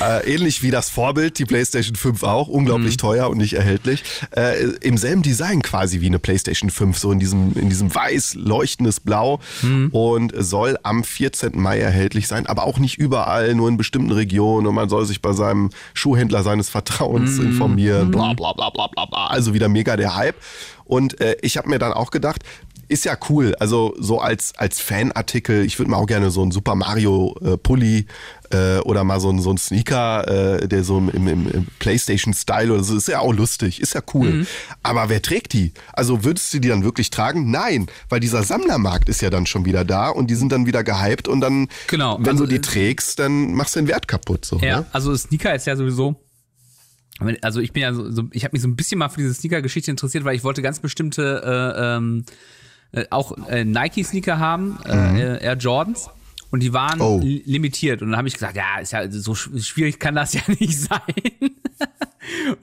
äh, ähnlich wie das Vorbild, die PlayStation 5 auch, unglaublich Mhm. teuer und nicht erhältlich. Äh, Im selben Design quasi wie eine PlayStation 5, so in diesem, in diesem weiß leuchtendes Blau Mhm. und soll am 14. Mai erhältlich sein, aber auch nicht überall, nur in bestimmten Regionen und man soll sich bei seinem Schuhhändler seines Vertrauens Mhm. informieren, bla bla bla bla bla bla. Also wieder mega der Hype. Und äh, ich habe mir dann auch gedacht, ist ja cool, also so als, als Fanartikel, ich würde mir auch gerne so einen Super Mario äh, Pulli äh, oder mal so ein, so ein Sneaker, äh, der so im, im, im Playstation-Style oder so, ist ja auch lustig, ist ja cool. Mhm. Aber wer trägt die? Also würdest du die dann wirklich tragen? Nein, weil dieser Sammlermarkt ist ja dann schon wieder da und die sind dann wieder gehypt und dann, Genau, wenn also, du die äh, trägst, dann machst du den Wert kaputt. So, Ja, ne? also Sneaker ist ja sowieso. Also ich bin ja so, so ich habe mich so ein bisschen mal für diese Sneaker-Geschichte interessiert, weil ich wollte ganz bestimmte äh, ähm, äh, auch äh, Nike-Sneaker haben, äh, Air Jordans. Und die waren Oh. li- limitiert. Und dann habe ich gesagt, ja, ist ja so sch- schwierig kann das ja nicht sein.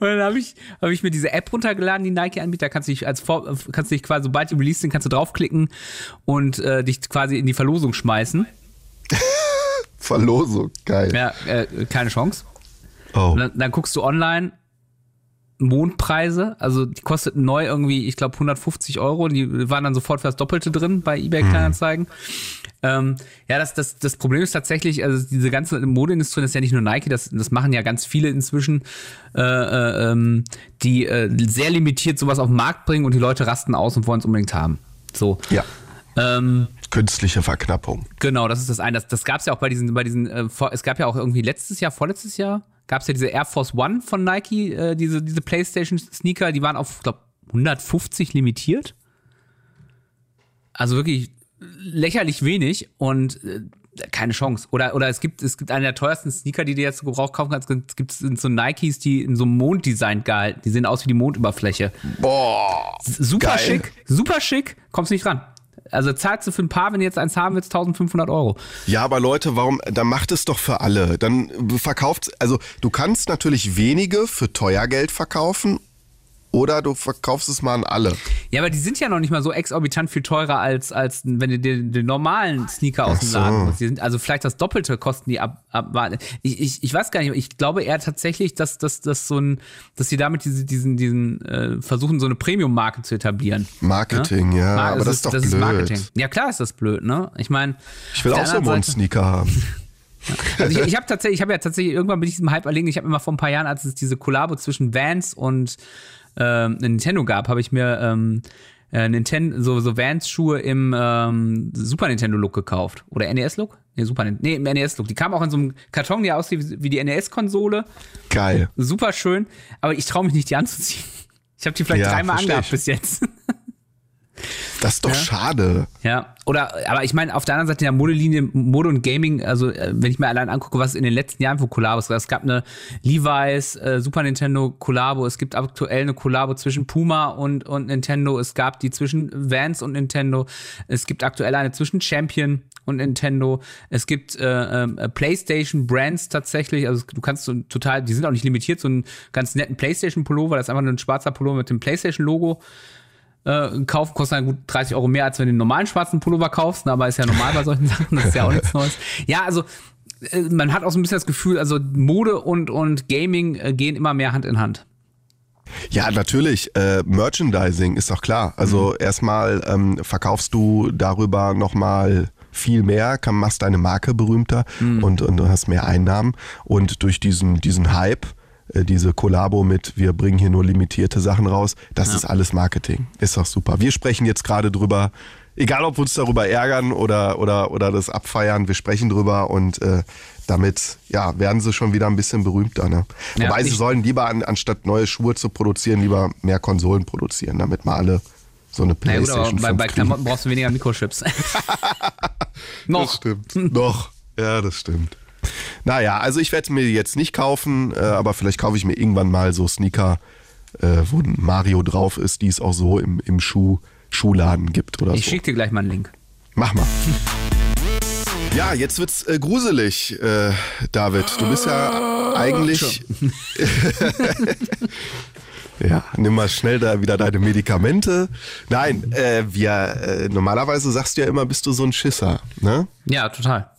Und dann habe ich, hab ich mir diese App runtergeladen, die Nike anbietet. Da kannst du dich als Vor kannst du dich quasi, sobald die released sind, kannst du draufklicken und äh, dich quasi in die Verlosung schmeißen. Verlosung, geil. Ja, äh, keine Chance. Oh. Und dann, dann guckst du online Mondpreise, also die kosteten neu irgendwie, ich glaube 150 Euro, die waren dann sofort für das Doppelte drin bei eBay Kleinanzeigen. Ähm, ja, das, das, das Problem ist tatsächlich, also diese ganze Modeindustrie, das ist ja nicht nur Nike, das, das machen ja ganz viele inzwischen, äh, äh, ähm, die äh, sehr limitiert sowas auf den Markt bringen und die Leute rasten aus und wollen es unbedingt haben. So. Ja, Ähm, künstliche Verknappung. Genau, das ist das eine. Das, das gab es ja auch bei diesen, bei diesen, äh, vor, es gab ja auch irgendwie letztes Jahr, vorletztes Jahr, gab es ja diese Air Force One von Nike, äh, diese, diese PlayStation-Sneaker, die waren auf, glaube 150 limitiert. Also wirklich lächerlich wenig und äh, keine Chance. Oder, oder es gibt, es gibt einen der teuersten Sneaker, die du jetzt zu Gebrauch kaufen kannst. Es gibt so Nikes, die in so einem Monddesign gehalten. Die sehen aus wie die Mondüberfläche. Boah. Super Geil. schick, super schick, kommst nicht ran. Also zahlst du für ein Paar, wenn du jetzt eins haben willst, 1500 Euro. Ja, aber Leute, warum, dann macht es doch für alle. Dann verkauft, also du kannst natürlich wenige für teuer Geld verkaufen oder du verkaufst es mal an alle. Ja, aber die sind ja noch nicht mal so exorbitant viel teurer als, als wenn du den, den normalen Sneaker aus dem so. Laden holst. Die sind also vielleicht das Doppelte kosten die ab. ab ich, ich, ich weiß gar nicht, ich glaube eher tatsächlich, dass, dass, dass so ein, dass sie damit diese, diesen, diesen äh, versuchen, so eine Premium-Marke zu etablieren. Marketing, ja, Mar- aber das ist doch das blöd. Ist Marketing. Ja, klar ist das blöd, ne? Ich meine, Ich will auch so einen Sneaker haben. also ich, ich habe tatsächlich, ich habe ja tatsächlich irgendwann bin ich diesem Hype erlegen. Ich habe immer vor ein paar Jahren, als es diese Kollabo zwischen Vans und ähm, Nintendo gab, habe ich mir ähm, äh, Nintendo so so Vans Schuhe im ähm, Super Nintendo Look gekauft oder NES Look? Nee, Super Nintendo. Nee, im NES Look. Die kamen auch in so einem Karton, der aussieht wie die NES Konsole. Geil. Super schön, aber ich traue mich nicht die anzuziehen. Ich habe die vielleicht Ja, dreimal angehabt bis jetzt. Das ist doch schade. Ja, oder, aber ich meine, auf der anderen Seite der Modelinie, Mode und Gaming, also äh, wenn ich mir allein angucke, was in den letzten Jahren für Kollabos gab, es gab eine Levi's, äh, Super Nintendo Kollabo, es gibt aktuell eine Kollabo zwischen Puma und, und Nintendo, es gab die zwischen Vans und Nintendo, es gibt aktuell eine zwischen Champion und Nintendo, es gibt äh, äh, PlayStation Brands tatsächlich, also du kannst so total, die sind auch nicht limitiert, so einen ganz netten PlayStation Pullover, das ist einfach nur ein schwarzer Pullover mit dem PlayStation Logo äh, kaufen, kostet dann gut 30 Euro mehr, als wenn du den normalen schwarzen Pullover kaufst, ne, aber ist ja normal bei solchen Sachen, das ist ja auch nichts Neues. Ja, also äh, man hat auch so ein bisschen das Gefühl, also Mode und, und Gaming äh, gehen immer mehr Hand in Hand. Ja, natürlich. Äh, Merchandising ist doch klar. Also Mhm. erstmal ähm, verkaufst du darüber nochmal viel mehr, kann, machst deine Marke berühmter Mhm. und, und du hast mehr Einnahmen. Und durch diesen, diesen Hype, äh, diese Kollabo mit, wir bringen hier nur limitierte Sachen raus, das ist alles Marketing. Ist doch super. Wir sprechen jetzt gerade drüber, egal ob wir uns darüber ärgern oder, oder, oder das abfeiern, wir sprechen drüber und äh, damit ja, werden sie schon wieder ein bisschen berühmter. Ne? Ja, Wobei sie sollen lieber, an, anstatt neue Schuhe zu produzieren, lieber mehr Konsolen produzieren, damit mal alle so eine Na ja, gut, Playstation bei, 5 bei. Klamotten brauchst du weniger Mikrochips. Das Noch. stimmt. Noch. Ja, das stimmt. Naja, also ich werde mir jetzt nicht kaufen, äh, aber vielleicht kaufe ich mir irgendwann mal so Sneaker, äh, wo ein Mario drauf ist, die es auch so im, im Schuh, Schuhladen gibt oder Ich so. schicke dir gleich mal einen Link. Mach mal. Ja, jetzt wird's äh, gruselig, äh, David. Du bist ja eigentlich. ja, nimm mal schnell da wieder deine Medikamente. Nein, äh, wir äh, normalerweise sagst du ja immer, bist du so ein Schisser, ne? Ja, total.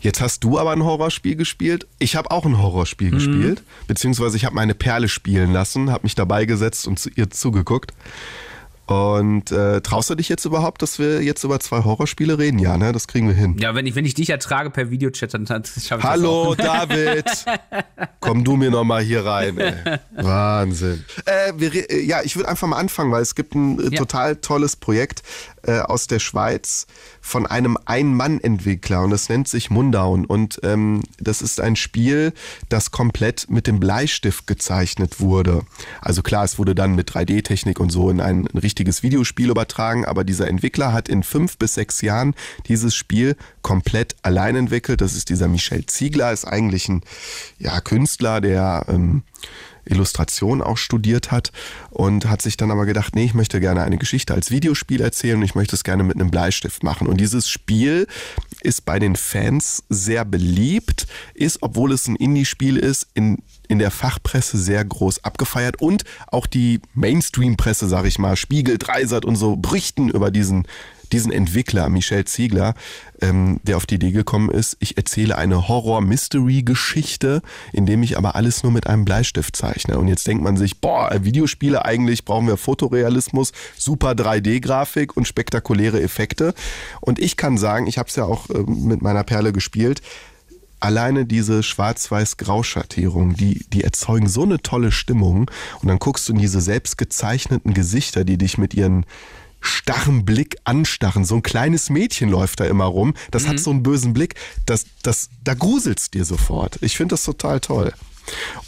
Jetzt hast du aber ein Horrorspiel gespielt. Ich habe auch ein Horrorspiel Mhm. gespielt, beziehungsweise ich habe meine Perle spielen lassen, habe mich dabei gesetzt und zu ihr zugeguckt. Und äh, traust du dich jetzt überhaupt, dass wir jetzt über zwei Horrorspiele reden? Ja, ne? Das kriegen wir hin. Ja, wenn ich, wenn ich dich ertrage per Videochat, dann schaffe ich das Hallo. David, komm du mir noch mal hier rein. Ey. Wahnsinn. Äh, wir, äh, ja, ich würde einfach mal anfangen, weil es gibt ein äh, Ja. total tolles Projekt äh, aus der Schweiz von einem Ein-Mann-Entwickler und das nennt sich Mundown und ähm, das ist ein Spiel, das komplett mit dem Bleistift gezeichnet wurde. Also klar, es wurde dann mit 3D-Technik und so in ein, ein richtiges Videospiel übertragen, aber dieser Entwickler hat in fünf bis sechs Jahren dieses Spiel komplett allein entwickelt. Das ist dieser Michel Ziegler, ist eigentlich ein ja, Künstler, der ähm, Illustration auch studiert hat und hat sich dann aber gedacht, nee, ich möchte gerne eine Geschichte als Videospiel erzählen und ich möchte es gerne mit einem Bleistift machen. Und dieses Spiel ist bei den Fans sehr beliebt, ist, obwohl es ein Indie-Spiel ist, in, in der Fachpresse sehr groß abgefeiert und auch die Mainstream-Presse, sag ich mal, Spiegel, Dreisat und so berichten über diesen diesen Entwickler, Michel Ziegler, ähm, der auf die Idee gekommen ist, ich erzähle eine Horror-Mystery-Geschichte, indem ich aber alles nur mit einem Bleistift zeichne. Und jetzt denkt man sich, boah, Videospiele eigentlich brauchen wir Fotorealismus, super 3D-Grafik und spektakuläre Effekte. Und ich kann sagen, ich habe es ja auch ähm, mit meiner Perle gespielt, alleine diese Schwarz-Weiß-Grau-Schattierung, die, die erzeugen so eine tolle Stimmung. Und dann guckst du in diese selbst gezeichneten Gesichter, die dich mit ihren starren Blick anstarren. So ein kleines Mädchen läuft da immer rum. Das hat so einen bösen Blick. Das, das, da gruselt's dir sofort. Ich finde das total toll.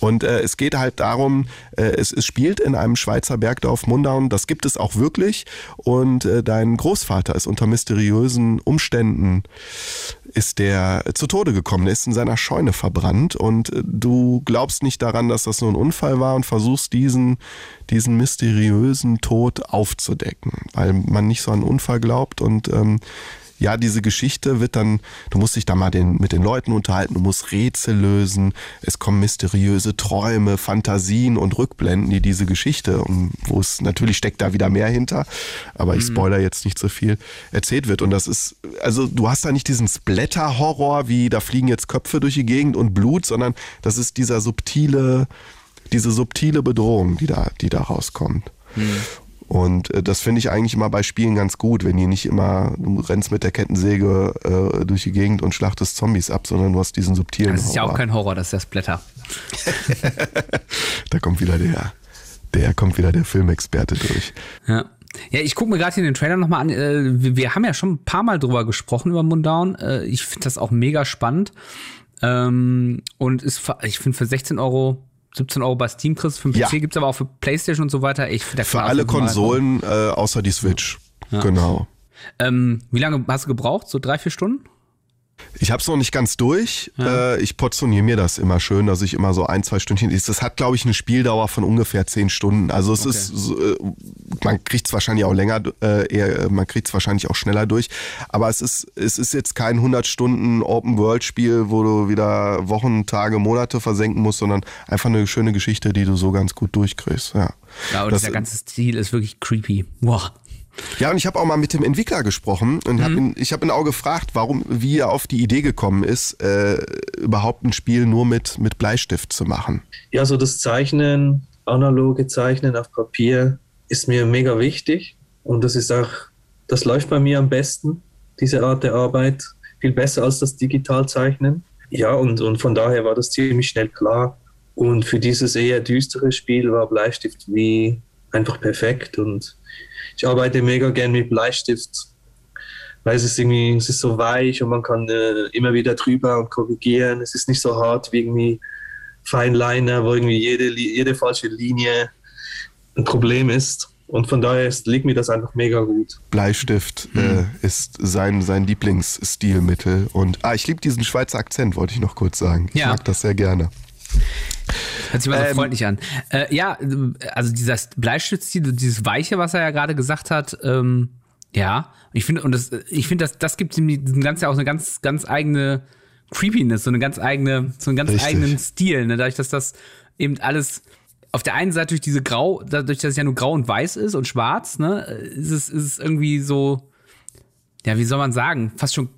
Und äh, es geht halt darum, äh, es, es spielt in einem Schweizer Bergdorf Mundaun, das gibt es auch wirklich. Und äh, dein Großvater ist unter mysteriösen Umständen ist der zu Tode gekommen, der ist in seiner Scheune verbrannt. Und äh, du glaubst nicht daran, dass das nur ein Unfall war und versuchst diesen, diesen mysteriösen Tod aufzudecken, weil man nicht so an einen Unfall glaubt. Und ähm, ja, diese Geschichte wird dann, du musst dich da mal den, mit den Leuten unterhalten, du musst Rätsel lösen, es kommen mysteriöse Träume, Fantasien und Rückblenden, die diese Geschichte, um, wo es natürlich steckt da wieder mehr hinter, aber ich spoiler jetzt nicht so viel, erzählt wird. Und das ist, also du hast da nicht diesen Splatter-Horror, wie da fliegen jetzt Köpfe durch die Gegend und Blut, sondern das ist dieser subtile, diese subtile Bedrohung, die da, die da rauskommt. Und äh, das finde ich eigentlich immer bei Spielen ganz gut, wenn die nicht immer, du rennst mit der Kettensäge äh, durch die Gegend und schlachtest Zombies ab, sondern du hast diesen subtilen Das ist ja auch Horror. kein Horror, das ist das Blätter. da kommt wieder der, der kommt wieder der Filmexperte durch. Ja. Ja, ich gucke mir gerade hier den Trailer nochmal an. Äh, wir, haben ja schon ein paar Mal drüber gesprochen, über Mundown. Äh, ich finde das auch mega spannend. Ähm, und ist, ich finde für 16 Euro, 17 Euro bei Steam kriegst, für den Ja. PC gibt's aber auch für Playstation und so weiter. Ich, Für alle Konsolen äh, außer die Switch. Genau. Ähm, wie lange hast du gebraucht? So drei, vier Stunden? Ich habe es noch nicht ganz durch. Äh, ich portioniere mir das immer schön, dass ich immer so ein, zwei Stündchen ist. Das hat, glaube ich, eine Spieldauer von ungefähr zehn Stunden. Also es ist, so, äh, man kriegt es wahrscheinlich auch länger, äh, eher, man kriegt es wahrscheinlich auch schneller durch. Aber es ist, es ist jetzt kein 100 Stunden Open World Spiel, wo du wieder Wochen, Tage, Monate versenken musst, sondern einfach eine schöne Geschichte, die du so ganz gut durchkriegst. Ja. Ja, und Das- dieser ganze Stil ist wirklich creepy. Wow. Ja, und ich habe auch mal mit dem Entwickler gesprochen und hab ihn, ich habe ihn auch gefragt, warum, wie er auf die Idee gekommen ist, äh, überhaupt ein Spiel nur mit, mit Bleistift zu machen. Ja, so das Zeichnen, analoge Zeichnen auf Papier ist mir mega wichtig und das ist auch, das läuft bei mir am besten, diese Art der Arbeit, viel besser als das Digitalzeichnen. Ja, und, und von daher war das ziemlich schnell klar. Und für dieses eher düstere Spiel war Bleistift wie einfach perfekt und ich arbeite mega gern mit Bleistift, weil es ist irgendwie, es ist so weich und man kann äh, immer wieder drüber und korrigieren. Es ist nicht so hart wie irgendwie Feinliner, wo irgendwie jede, jede falsche Linie ein Problem ist. Und von daher ist, liegt mir das einfach mega gut. Bleistift äh, ist sein, sein Lieblingsstilmittel. Und ah, ich liebe diesen Schweizer Akzent, wollte ich noch kurz sagen. Ich Ja. mag das sehr gerne. Hört sich mal so Ähm, freundlich an. Äh, ja, also dieser Bleistiftstil, dieses Weiche, was er ja gerade gesagt hat, ähm, ja, ich finde, und das, ich finde, das, das gibt diesem Ganzen ja auch eine ganz, ganz eigene Creepiness, so eine ganz eigene, so einen ganz Richtig. eigenen Stil, ne? dadurch, dass das eben alles auf der einen Seite durch diese Grau, dadurch, dass es ja nur grau und weiß ist und schwarz, ne, ist es, ist es irgendwie so, ja, wie soll man sagen, fast schon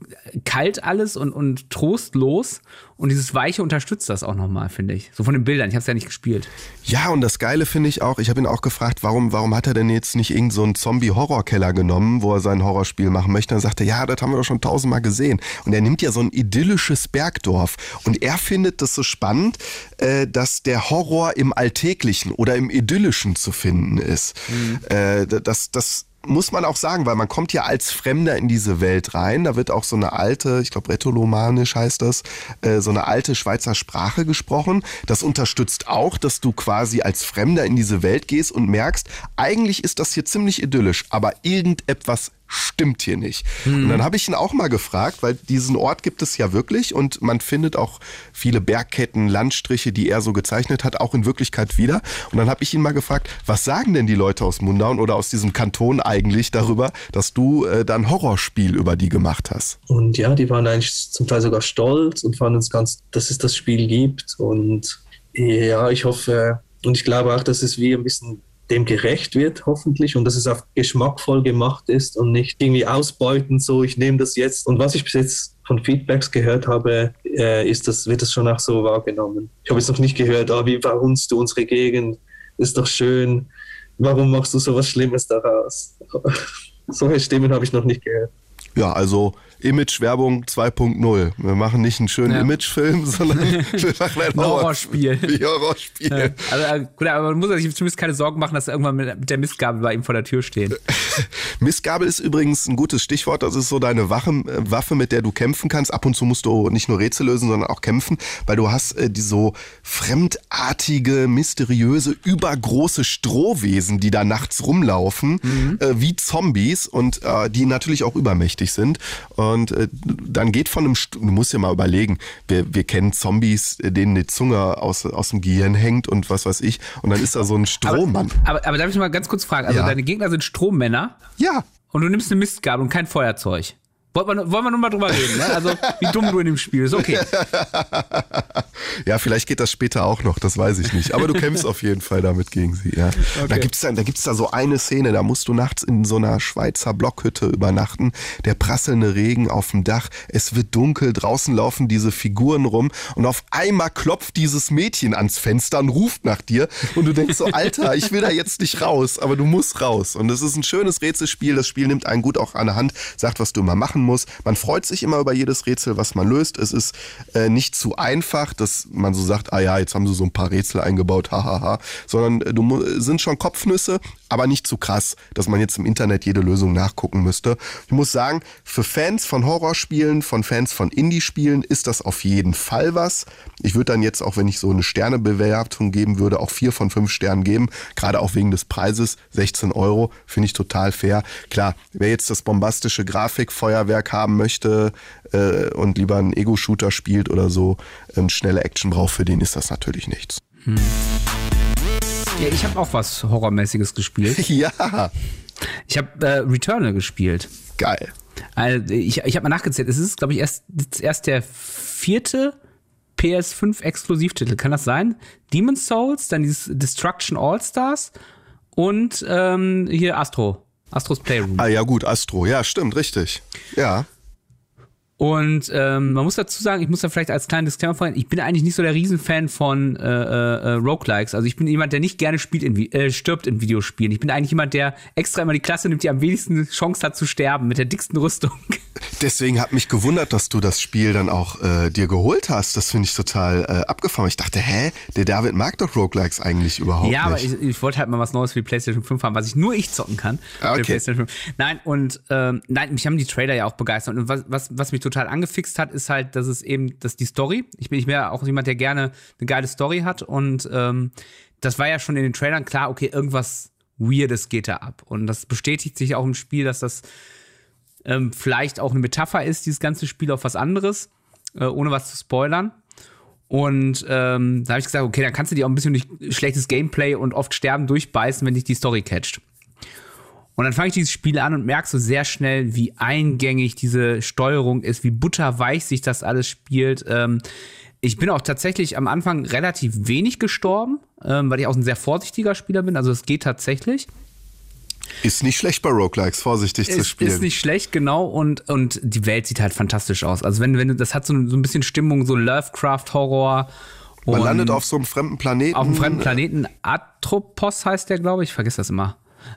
kalt alles und, und trostlos. Und dieses Weiche unterstützt das auch nochmal, finde ich. So von den Bildern. Ich habe es ja nicht gespielt. Ja, und das Geile finde ich auch, ich habe ihn auch gefragt, warum, warum hat er denn jetzt nicht irgend so einen Zombie-Horrorkeller genommen, wo er sein Horrorspiel machen möchte? Und er sagte, ja, das haben wir doch schon tausendmal gesehen. Und er nimmt ja so ein idyllisches Bergdorf. Und er findet das so spannend, äh, dass der Horror im Alltäglichen oder im Idyllischen zu finden ist. Äh, das, das muss man auch sagen, weil man kommt ja als Fremder in diese Welt rein. Da wird auch so eine alte, ich glaube Rätolomanisch heißt das, äh, so eine alte Schweizer Sprache gesprochen. Das unterstützt auch, dass du quasi als Fremder in diese Welt gehst und merkst, eigentlich ist das hier ziemlich idyllisch, aber irgendetwas stimmt hier nicht. Und dann habe ich ihn auch mal gefragt, weil diesen Ort gibt es ja wirklich und man findet auch viele Bergketten, Landstriche, die er so gezeichnet hat, auch in Wirklichkeit wieder. Und dann habe ich ihn mal gefragt, was sagen denn die Leute aus Mundaun oder aus diesem Kanton eigentlich darüber, dass du äh, da ein Horrorspiel über die gemacht hast? Und ja, die waren eigentlich zum Teil sogar stolz und fanden es ganz, dass es das Spiel gibt. Und ja, ich hoffe und ich glaube auch, dass es wie ein bisschen dem gerecht wird, hoffentlich, und dass es auch geschmackvoll gemacht ist und nicht irgendwie ausbeutend, so ich nehme das jetzt. Und was ich bis jetzt von Feedbacks gehört habe, äh, ist das, wird das schon auch so wahrgenommen. Ich habe jetzt noch nicht gehört, ah, wie verhunzt du unsere Gegend, ist doch schön, warum machst du so was Schlimmes daraus? Solche Stimmen habe ich noch nicht gehört. Ja, also Image-Werbung 2.0. Wir machen nicht einen schönen Ja. Imagefilm, sondern wir machen ein Horrorspiel. Horrorspiel. Horrorspiel. Also, äh, gut, aber man muss sich zumindest keine Sorgen machen, dass irgendwann mit, der Mistgabel bei ihm vor der Tür stehen. Mistgabel ist übrigens ein gutes Stichwort. Das ist so deine Wache, äh, Waffe, mit der du kämpfen kannst. Ab und zu musst du nicht nur Rätsel lösen, sondern auch kämpfen, weil du hast äh, die so fremdartige, mysteriöse, übergroße Strohwesen, die da nachts rumlaufen, äh, wie Zombies und äh, die natürlich auch übermächtig sind. Und äh, dann geht von einem, St du musst dir mal überlegen, wir, wir kennen Zombies, äh, denen die Zunge aus, aus dem Gehirn hängt und was weiß ich. Und dann ist da so ein Strohmann. Aber, aber darf ich mal ganz kurz fragen? Also, Ja. deine Gegner sind Strommänner Ja, und du nimmst eine Mistgabel und kein Feuerzeug. Wollen wir, wollen wir nur mal drüber reden, ne? Also, wie dumm du in dem Spiel ist. Okay. Ja, vielleicht geht das später auch noch, das weiß ich nicht. Aber du kämpfst auf jeden Fall damit gegen sie, ja. Okay. Da gibt's da, da gibt's da so eine Szene, da musst du nachts in so einer Schweizer Blockhütte übernachten, der prasselnde Regen auf dem Dach, es wird dunkel, draußen laufen diese Figuren rum und auf einmal klopft dieses Mädchen ans Fenster und ruft nach dir und du denkst so, Alter, ich will da jetzt nicht raus, aber du musst raus. Und es ist ein schönes Rätselspiel, das Spiel nimmt einen gut auch an der Hand, sagt, was du immer machen musst. Man freut sich immer über jedes Rätsel, was man löst. Es ist äh, nicht zu einfach, dass man so sagt, ah ja, jetzt haben sie so ein paar Rätsel eingebaut, hahaha, sondern äh, du sind schon Kopfnüsse, aber nicht zu krass, dass man jetzt im Internet jede Lösung nachgucken müsste. Ich muss sagen, für Fans von Horrorspielen, von Fans von Indie-Spielen ist das auf jeden Fall was. Ich würde dann jetzt auch, wenn ich so eine Sternebewertung geben würde, auch vier von fünf Sternen geben, gerade auch wegen des Preises, 16 Euro, finde ich total fair. Klar, wer jetzt das bombastische Grafikfeuerwerk haben möchte äh, und lieber einen Ego-Shooter spielt oder so, ähm, schnelle Action braucht, für den ist das natürlich nichts. Hm. Ja, ich habe auch was Horrormäßiges gespielt. ja. Ich habe äh, Returnal gespielt. Geil. Also ich ich habe mal nachgezählt. Es ist, glaube ich, erst, erst der vierte PS5 Exklusivtitel. Kann das sein? Demon's Souls, dann dieses Destruction All Stars und ähm, hier Astro. Astros Playroom. Ah ja gut, Astro. Ja, stimmt, richtig. Ja. Und ähm, man muss dazu sagen, ich muss da vielleicht als kleinen Disclaimer vorhin, ich bin eigentlich nicht so der Riesenfan von äh, äh, Roguelikes. Also ich bin jemand, der nicht gerne spielt in, äh, stirbt in Videospielen. Ich bin eigentlich jemand, der extra immer die Klasse nimmt, die am wenigsten Chance hat zu sterben, mit der dicksten Rüstung. Deswegen hat mich gewundert, dass du das Spiel dann auch äh, dir geholt hast. Das finde ich total äh, abgefahren. Ich dachte, hä, der David mag doch Roguelikes eigentlich überhaupt ja, nicht. Ja, aber ich, ich wollte halt mal was Neues für die PlayStation 5 haben, was ich nur ich zocken kann. Ah, okay. Nein, und ähm, nein, mich haben die Trailer ja auch begeistert. Und was, was, was mich total angefixt hat, ist halt, dass es eben, dass die Story, ich bin nicht mehr auch jemand, der gerne eine geile Story hat und ähm, das war ja schon in den Trailern klar, okay, irgendwas Weirdes geht da ab. Und das bestätigt sich auch im Spiel, dass das ähm, vielleicht auch eine Metapher ist, dieses ganze Spiel auf was anderes, äh, ohne was zu spoilern. Und ähm, da habe ich gesagt, okay, dann kannst du dir auch ein bisschen durch schlechtes Gameplay und oft Sterben durchbeißen, wenn dich die Story catcht. Und dann fange ich dieses Spiel an und merke so sehr schnell, wie eingängig diese Steuerung ist, wie butterweich sich das alles spielt. Ähm, ich bin auch tatsächlich am Anfang relativ wenig gestorben, ähm, weil ich auch ein sehr vorsichtiger Spieler bin. Also es geht tatsächlich. Ist nicht schlecht bei Roguelikes, vorsichtig ist, zu spielen. Ist nicht schlecht, genau. Und, und die Welt sieht halt fantastisch aus. Also wenn, wenn das hat so, so ein bisschen Stimmung, so Lovecraft-Horror. Man landet auf so einem fremden Planeten. Auf einem fremden Planeten. Atropos heißt der, glaube ich. Ich vergesse das immer.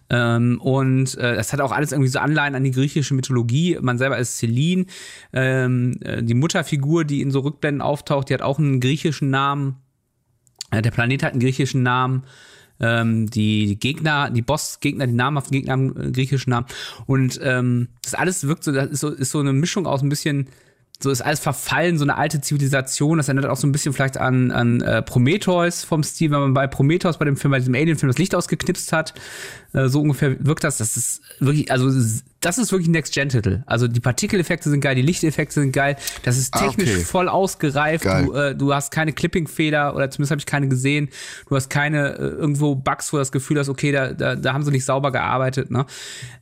Ähm, und äh, das hat auch alles irgendwie so Anleihen an die griechische Mythologie. Man selber ist Celine. Ähm, äh, die Mutterfigur, die in so Rückblenden auftaucht, die hat auch einen griechischen Namen. Äh, der Planet hat einen griechischen Namen. Ähm, die Gegner, die Bossgegner, die namhaften Gegner haben einen griechischen Namen. Und ähm, das alles wirkt so, das ist so, ist so eine Mischung aus ein bisschen so ist alles verfallen, so eine alte Zivilisation. Das erinnert auch so ein bisschen vielleicht an, an äh, Prometheus vom Stil, wenn man bei Prometheus, bei dem Film, bei diesem Alien-Film das Licht ausgeknipst hat. Äh, so ungefähr wirkt das. Das ist wirklich, also das ist wirklich ein Next-Gen-Titel. Also die Partikeleffekte sind geil, die Lichteffekte sind geil. Das ist ah, technisch okay. voll ausgereift. Du, äh, du hast keine Clipping-Fehler oder zumindest habe ich keine gesehen. Du hast keine äh, irgendwo Bugs, wo du das Gefühl hast, okay, da, da, da haben sie nicht sauber gearbeitet. Ne?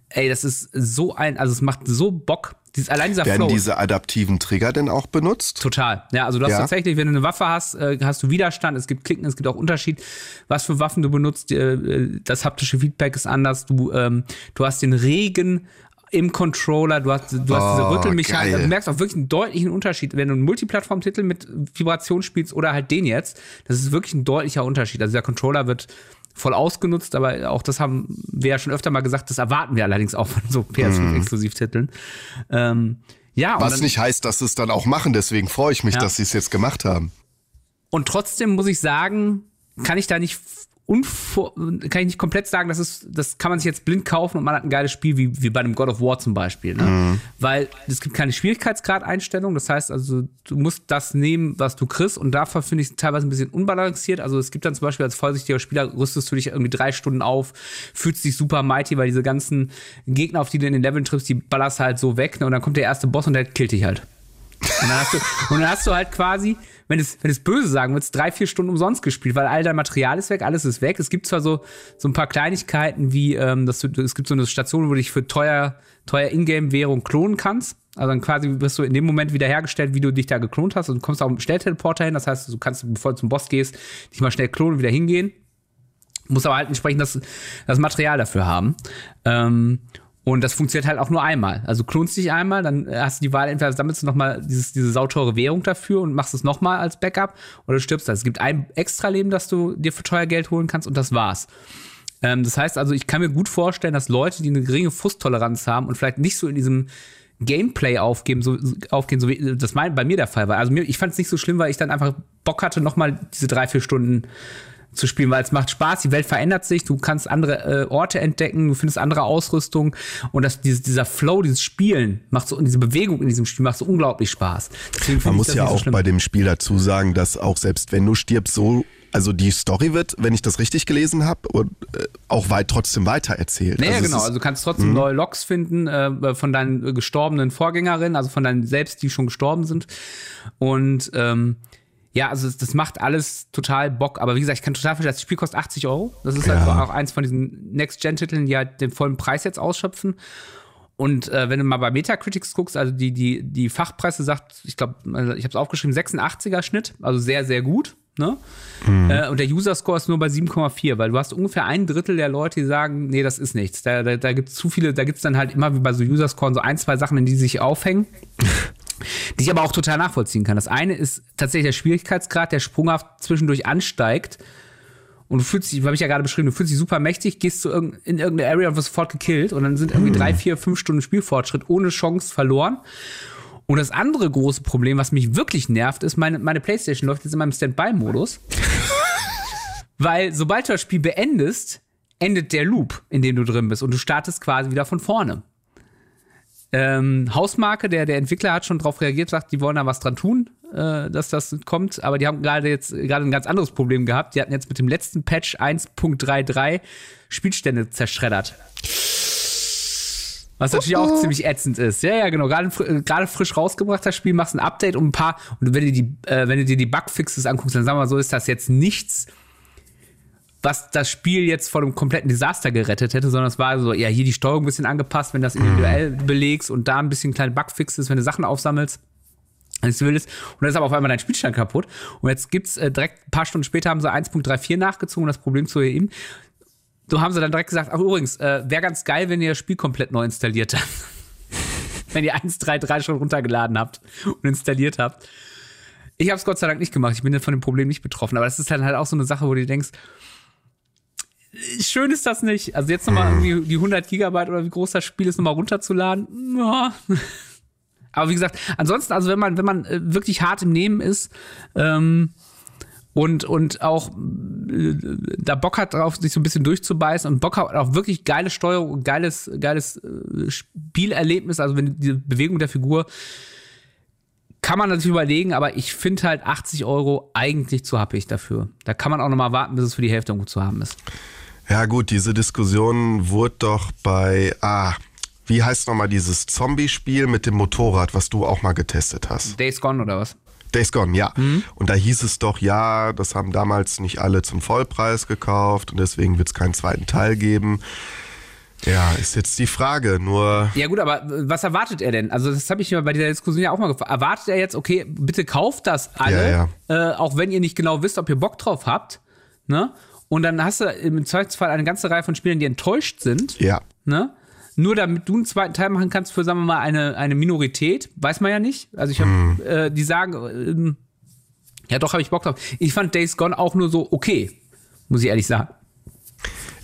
Ey, das ist so ein, also es macht so Bock. Dies, allein dieser Werden Flow. diese adaptiven Trigger denn auch benutzt? Total. Ja, also du hast ja. tatsächlich, wenn du eine Waffe hast, äh, hast du Widerstand, es gibt Klicken, es gibt auch Unterschied, was für Waffen du benutzt. Äh, das haptische Feedback ist anders. Du, ähm, du hast den Regen im Controller, du hast, du hast oh, diese Rüttelmechanik. Also du merkst auch wirklich einen deutlichen Unterschied, wenn du einen Multiplattform-Titel mit Vibration spielst oder halt den jetzt. Das ist wirklich ein deutlicher Unterschied. Also der Controller wird voll ausgenutzt, aber auch das haben wir ja schon öfter mal gesagt, das erwarten wir allerdings auch von so PS5-Exklusivtiteln. Ähm, ja, Was dann, nicht heißt, dass sie es dann auch machen, deswegen freue ich mich, ja. dass sie es jetzt gemacht haben. Und trotzdem muss ich sagen, kann ich da nicht unvor, kann ich nicht komplett sagen, das ist, das kann man sich jetzt blind kaufen und man hat ein geiles Spiel wie, wie bei dem God of War zum Beispiel, ne? Mhm. Weil es gibt keine Schwierigkeitsgrad-Einstellung, das heißt also, du musst das nehmen, was du kriegst und dafür finde ich es teilweise ein bisschen unbalanciert. Also es gibt dann zum Beispiel als vorsichtiger Spieler rüstest du dich irgendwie drei Stunden auf, fühlst dich super mighty, weil diese ganzen Gegner, auf die du in den Leveln triffst, die ballerst halt so weg, ne? Und dann kommt der erste Boss und der killt dich halt. Und dann hast du, und dann hast du halt quasi wenn es, wenn es böse sagen wird, drei, vier Stunden umsonst gespielt, weil all dein Material ist weg, alles ist weg. Es gibt zwar so, so ein paar Kleinigkeiten wie, ähm, dass du, es gibt so eine Station, wo du dich für teuer, teuer Ingame-Währung klonen kannst. Also dann quasi wirst du in dem Moment wiederhergestellt, wie du dich da geklont hast. Und kommst auch mit dem Stellteleporter hin. Das heißt, du kannst, bevor du zum Boss gehst, dich mal schnell klonen und wieder hingehen. Muss aber halt entsprechend das, das Material dafür haben. Ähm, und das funktioniert halt auch nur einmal. Also klonst dich einmal, dann hast du die Wahl, entweder sammelst du nochmal diese sauteure Währung dafür und machst es nochmal als Backup oder du stirbst. Es gibt ein extra Leben, das du dir für teuer Geld holen kannst und das war's. Ähm, das heißt also, ich kann mir gut vorstellen, dass Leute, die eine geringe Frusttoleranz haben und vielleicht nicht so in diesem Gameplay aufgeben, so, aufgehen, so wie das mein, bei mir der Fall war. Also mir, ich fand es nicht so schlimm, weil ich dann einfach Bock hatte, nochmal diese drei, vier Stunden zu spielen, weil es macht Spaß, die Welt verändert sich, du kannst andere äh, Orte entdecken, du findest andere Ausrüstung und das, dieses, dieser Flow, dieses Spielen macht so, und diese Bewegung in diesem Spiel macht so unglaublich Spaß. Man muss ja auch so bei dem Spiel dazu sagen, dass auch selbst wenn du stirbst, so also die Story wird, wenn ich das richtig gelesen habe, äh, auch weit trotzdem weiter erzählt. Naja, also genau. Also du kannst trotzdem neue Logs finden äh, von deinen gestorbenen Vorgängerinnen, also von deinen selbst, die schon gestorben sind. Und ähm, ja, also das macht alles total Bock. Aber wie gesagt, ich kann total verstehen, das Spiel kostet 80 Euro. Das ist halt ja. halt auch eins von diesen Next-Gen-Titeln, die halt den vollen Preis jetzt ausschöpfen. Und äh, wenn du mal bei Metacritics guckst, also die, die, die Fachpresse sagt, ich glaube, also ich habe es aufgeschrieben, 86er Schnitt, also sehr, sehr gut. Ne? Mhm. Äh, und der User-Score ist nur bei 7,4, weil du hast ungefähr ein Drittel der Leute, die sagen, nee, das ist nichts. Da, da, da gibt es zu viele, da gibt es dann halt immer wie bei so User-Scoren so ein, zwei Sachen, in die sich aufhängen. die ich aber auch total nachvollziehen kann. Das eine ist tatsächlich der Schwierigkeitsgrad, der sprunghaft zwischendurch ansteigt. Und du fühlst dich, habe ich ja gerade beschrieben, du fühlst dich super mächtig, gehst zu irg in irgendeine Area und wirst sofort gekillt und dann sind irgendwie hm. drei, vier, fünf Stunden Spielfortschritt ohne Chance verloren. Und das andere große Problem, was mich wirklich nervt, ist, meine, meine Playstation läuft jetzt in meinem Standby-Modus. weil sobald du das Spiel beendest, endet der Loop, in dem du drin bist und du startest quasi wieder von vorne ähm, Hausmarke, der, der Entwickler hat schon darauf reagiert, sagt, die wollen da was dran tun, äh, dass das kommt. Aber die haben gerade jetzt gerade ein ganz anderes Problem gehabt. Die hatten jetzt mit dem letzten Patch 1.33 Spielstände zerschreddert. Was natürlich auch ziemlich ätzend ist. Ja, ja, genau. Gerade gerade frisch rausgebracht das Spiel, machst ein Update um ein paar. Und wenn du die, äh, wenn du dir die Bugfixes anguckst, dann sagen wir mal so, ist das jetzt nichts, was das Spiel jetzt vor einem kompletten Desaster gerettet hätte, sondern es war so, ja, hier die Steuerung ein bisschen angepasst, wenn das individuell mhm. belegst und da ein bisschen kleine Bugfixes, wenn du Sachen aufsammelst. Wenn du willst. Und dann ist aber auf einmal dein Spielstand kaputt. Und jetzt gibt's äh, direkt ein paar Stunden später haben sie 1.34 nachgezogen, das Problem zu erheben. So haben sie dann direkt gesagt, ach übrigens, äh, wäre ganz geil, wenn ihr das Spiel komplett neu installiert habt. wenn ihr 1.3.3 schon runtergeladen habt und installiert habt. Ich habe es Gott sei Dank nicht gemacht. Ich bin von dem Problem nicht betroffen. Aber das ist dann halt auch so eine Sache, wo du denkst, schön ist das nicht. Also jetzt nochmal irgendwie die 100 Gigabyte oder wie groß das Spiel ist, nochmal runterzuladen. Ja. Aber wie gesagt, ansonsten, also wenn man, wenn man äh, wirklich hart im Nehmen ist, ähm, und, und auch äh, da Bock hat drauf, sich so ein bisschen durchzubeißen und Bock hat auf wirklich geile Steuerung und geiles, geiles äh, Spielerlebnis, also wenn die Bewegung der Figur, kann man natürlich überlegen, aber ich finde halt 80 Euro eigentlich zu happig dafür. Da kann man auch nochmal warten, bis es für die Hälfte gut zu haben ist. Ja gut, diese Diskussion wurde doch bei, ah, wie heißt nochmal dieses Zombie-Spiel mit dem Motorrad, was du auch mal getestet hast? Days Gone oder was? Days Gone, ja. Mhm. Und da hieß es doch, ja, das haben damals nicht alle zum Vollpreis gekauft und deswegen wird es keinen zweiten Teil geben. Ja, ist jetzt die Frage, nur. Ja, gut, aber was erwartet er denn? Also, das habe ich mir bei dieser Diskussion ja auch mal gefragt. Erwartet er jetzt, okay, bitte kauft das alle, ja, ja. Äh, auch wenn ihr nicht genau wisst, ob ihr Bock drauf habt, ne? Und dann hast du im Zweifelsfall eine ganze Reihe von Spielern, die enttäuscht sind. Ja. Ne? Nur damit du einen zweiten Teil machen kannst für, sagen wir mal, eine, eine Minorität, weiß man ja nicht. Also ich habe, hm. äh, die sagen, ähm, ja doch, habe ich Bock drauf. Ich fand Days Gone auch nur so okay, muss ich ehrlich sagen.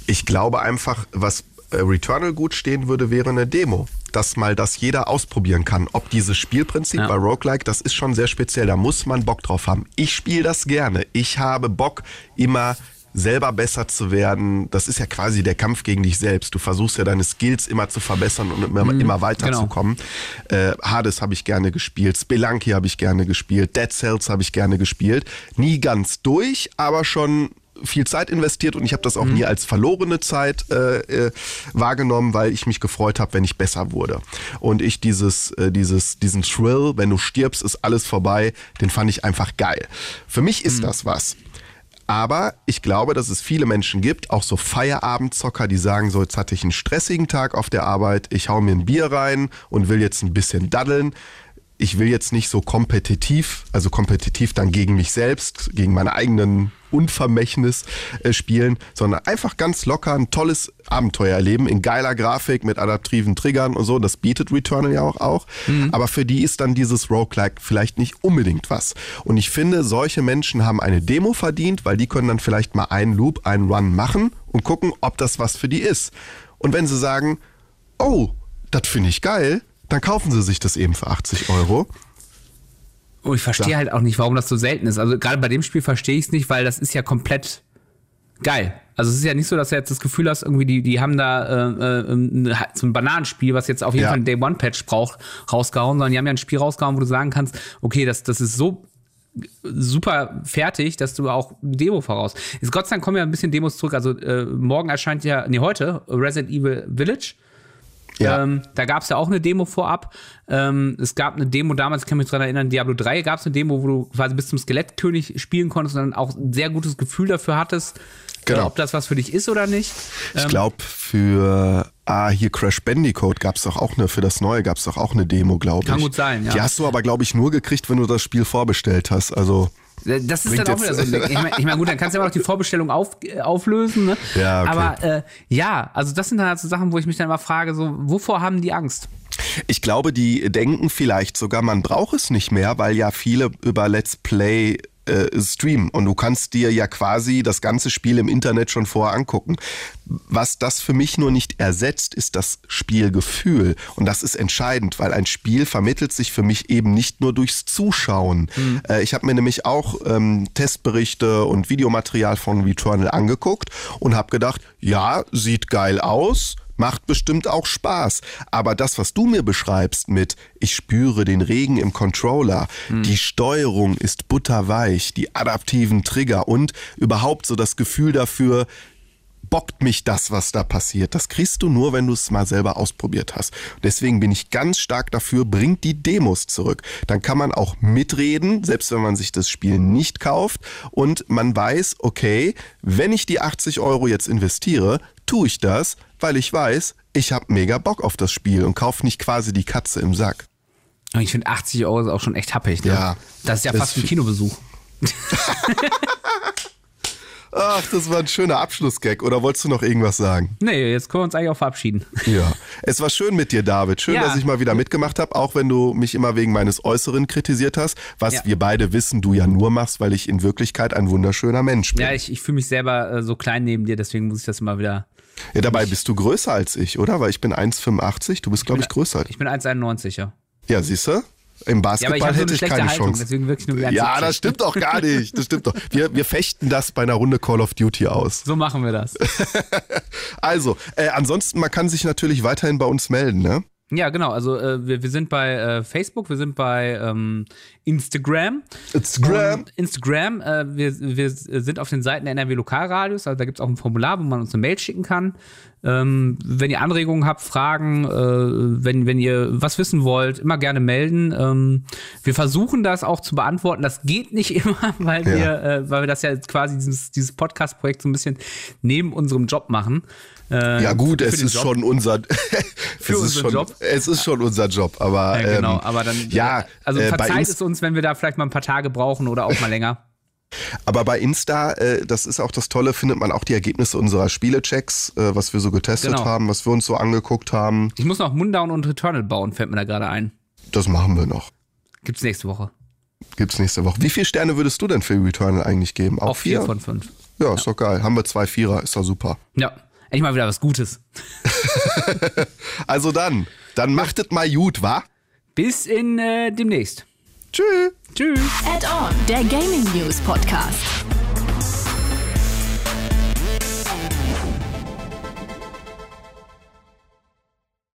Ich glaube einfach, was äh, Returnal gut stehen würde, wäre eine Demo. Dass mal das jeder ausprobieren kann. Ob dieses Spielprinzip ja. bei Roguelike, das ist schon sehr speziell. Da muss man Bock drauf haben. Ich spiele das gerne. Ich habe Bock, immer selber besser zu werden, das ist ja quasi der Kampf gegen dich selbst. Du versuchst ja deine Skills immer zu verbessern und immer, mhm, immer weiterzukommen. Genau. Äh, Hades habe ich gerne gespielt, Spelunky habe ich gerne gespielt, Dead Cells habe ich gerne gespielt. Nie ganz durch, aber schon viel Zeit investiert und ich habe das auch mhm. nie als verlorene Zeit äh, äh, wahrgenommen, weil ich mich gefreut habe, wenn ich besser wurde. Und ich dieses, äh, dieses, diesen Thrill, wenn du stirbst, ist alles vorbei, den fand ich einfach geil. Für mich ist mhm. das was. Aber ich glaube, dass es viele Menschen gibt, auch so Feierabendzocker, die sagen so, jetzt hatte ich einen stressigen Tag auf der Arbeit, ich hau mir ein Bier rein und will jetzt ein bisschen daddeln ich will jetzt nicht so kompetitiv, also kompetitiv dann gegen mich selbst, gegen meinen eigenen Unvermächtnis äh, spielen, sondern einfach ganz locker ein tolles Abenteuer erleben in geiler Grafik mit adaptiven Triggern und so. Das bietet Returnal ja auch. auch. Mhm. Aber für die ist dann dieses Roguelike vielleicht nicht unbedingt was. Und ich finde, solche Menschen haben eine Demo verdient, weil die können dann vielleicht mal einen Loop, einen Run machen und gucken, ob das was für die ist. Und wenn sie sagen, oh, das finde ich geil, dann kaufen sie sich das eben für 80 Euro. Und ich verstehe halt auch nicht, warum das so selten ist. Also gerade bei dem Spiel verstehe ich es nicht, weil das ist ja komplett geil. Also es ist ja nicht so, dass du jetzt das Gefühl hast, irgendwie die, die haben da äh, äh, so ein Bananenspiel, was jetzt auf jeden ja. Fall ein Day-One-Patch braucht, rausgehauen, sondern die haben ja ein Spiel rausgehauen, wo du sagen kannst, okay, das, das ist so super fertig, dass du auch Demo voraus. Jetzt Gott sei Dank kommen ja ein bisschen Demos zurück. Also äh, morgen erscheint ja, nee, heute Resident Evil Village. Ja. Ähm, da gab es ja auch eine Demo vorab. Ähm, es gab eine Demo damals, ich kann mich daran erinnern, Diablo 3 gab es eine Demo, wo du quasi bis zum Skelettkönig spielen konntest und dann auch ein sehr gutes Gefühl dafür hattest, genau. ob das was für dich ist oder nicht. Ich ähm, glaube, für Ah, hier Crash Bandicoot gab es doch auch eine, für das Neue gab es doch auch eine Demo, glaube ich. Kann gut sein, ja. Die hast du aber, glaube ich, nur gekriegt, wenn du das Spiel vorbestellt hast. Also. Das ist dann auch wieder so ein Ding. Ich meine, ich mein, gut, dann kannst du ja auch noch die Vorbestellung auf, auflösen. Ne? Ja, okay. Aber äh, ja, also das sind dann halt so Sachen, wo ich mich dann immer frage, so, wovor haben die Angst? Ich glaube, die denken vielleicht sogar, man braucht es nicht mehr, weil ja viele über Let's Play äh, streamen und du kannst dir ja quasi das ganze Spiel im Internet schon vorher angucken. Was das für mich nur nicht ersetzt, ist das Spielgefühl und das ist entscheidend, weil ein Spiel vermittelt sich für mich eben nicht nur durchs Zuschauen. Mhm. Äh, ich habe mir nämlich auch ähm, Testberichte und Videomaterial von Returnal angeguckt und habe gedacht, ja, sieht geil aus, Macht bestimmt auch Spaß. Aber das, was du mir beschreibst mit, ich spüre den Regen im Controller, mhm. die Steuerung ist butterweich, die adaptiven Trigger und überhaupt so das Gefühl dafür, bockt mich das, was da passiert. Das kriegst du nur, wenn du es mal selber ausprobiert hast. Deswegen bin ich ganz stark dafür, bringt die Demos zurück. Dann kann man auch mitreden, selbst wenn man sich das Spiel nicht kauft. Und man weiß, okay, wenn ich die 80 Euro jetzt investiere, tue ich das, weil ich weiß, ich habe mega Bock auf das Spiel und kaufe nicht quasi die Katze im Sack. Ich finde 80 Euro ist auch schon echt happig. Ne? Ja. Das ist ja fast ein Kinobesuch. Ach, das war ein schöner Abschlussgag. Oder wolltest du noch irgendwas sagen? Nee, jetzt können wir uns eigentlich auch verabschieden. Ja. Es war schön mit dir, David. Schön, ja. dass ich mal wieder mitgemacht habe, auch wenn du mich immer wegen meines Äußeren kritisiert hast, was ja. wir beide wissen, du ja nur machst, weil ich in Wirklichkeit ein wunderschöner Mensch bin. Ja, ich, ich fühle mich selber äh, so klein neben dir, deswegen muss ich das immer wieder. Ja, dabei bist du größer als ich, oder? Weil ich bin 1,85, du bist, glaube ich, größer. Ich bin 1,91, ja. Ja, siehst du? Im Basketball ja, hätte so ich keine Haltung, Chance. ja, das stimmt doch gar nicht. Das stimmt doch. Wir, wir fechten das bei einer Runde Call of Duty aus. So machen wir das. also, äh, ansonsten, man kann sich natürlich weiterhin bei uns melden, ne? Ja, genau. Also äh, wir, wir sind bei äh, Facebook, wir sind bei ähm, Instagram. Instagram. Und Instagram. Äh, wir, wir sind auf den Seiten der NRW Lokalradios. Also da gibt es auch ein Formular, wo man uns eine Mail schicken kann. Ähm, wenn ihr Anregungen habt, Fragen, äh, wenn, wenn ihr was wissen wollt, immer gerne melden. Ähm, wir versuchen das auch zu beantworten. Das geht nicht immer, weil ja. wir, äh, weil wir das ja quasi dieses, dieses Podcast-Projekt so ein bisschen neben unserem Job machen. Äh, ja gut, es ist Job. schon unser für es ist schon, Job. Es ist schon unser Job, aber ja, genau. Ähm, aber dann ja, also äh, verzeiht es uns, wenn wir da vielleicht mal ein paar Tage brauchen oder auch mal länger. Aber bei Insta, äh, das ist auch das Tolle, findet man auch die Ergebnisse unserer Spielechecks, äh, was wir so getestet genau. haben, was wir uns so angeguckt haben. Ich muss noch Mundown und Returnal bauen, fällt mir da gerade ein. Das machen wir noch. Gibt's nächste Woche. Gibt's nächste Woche. Wie viele Sterne würdest du denn für Returnal eigentlich geben? Auch, auch vier? vier von fünf. Ja, ja, ist doch geil. Haben wir zwei Vierer, ist doch super. Ja, endlich mal wieder was Gutes. also dann, dann machtet mal gut, wa? Bis in äh, demnächst. Tschüss. Tschüss. Add-on, der Gaming News Podcast.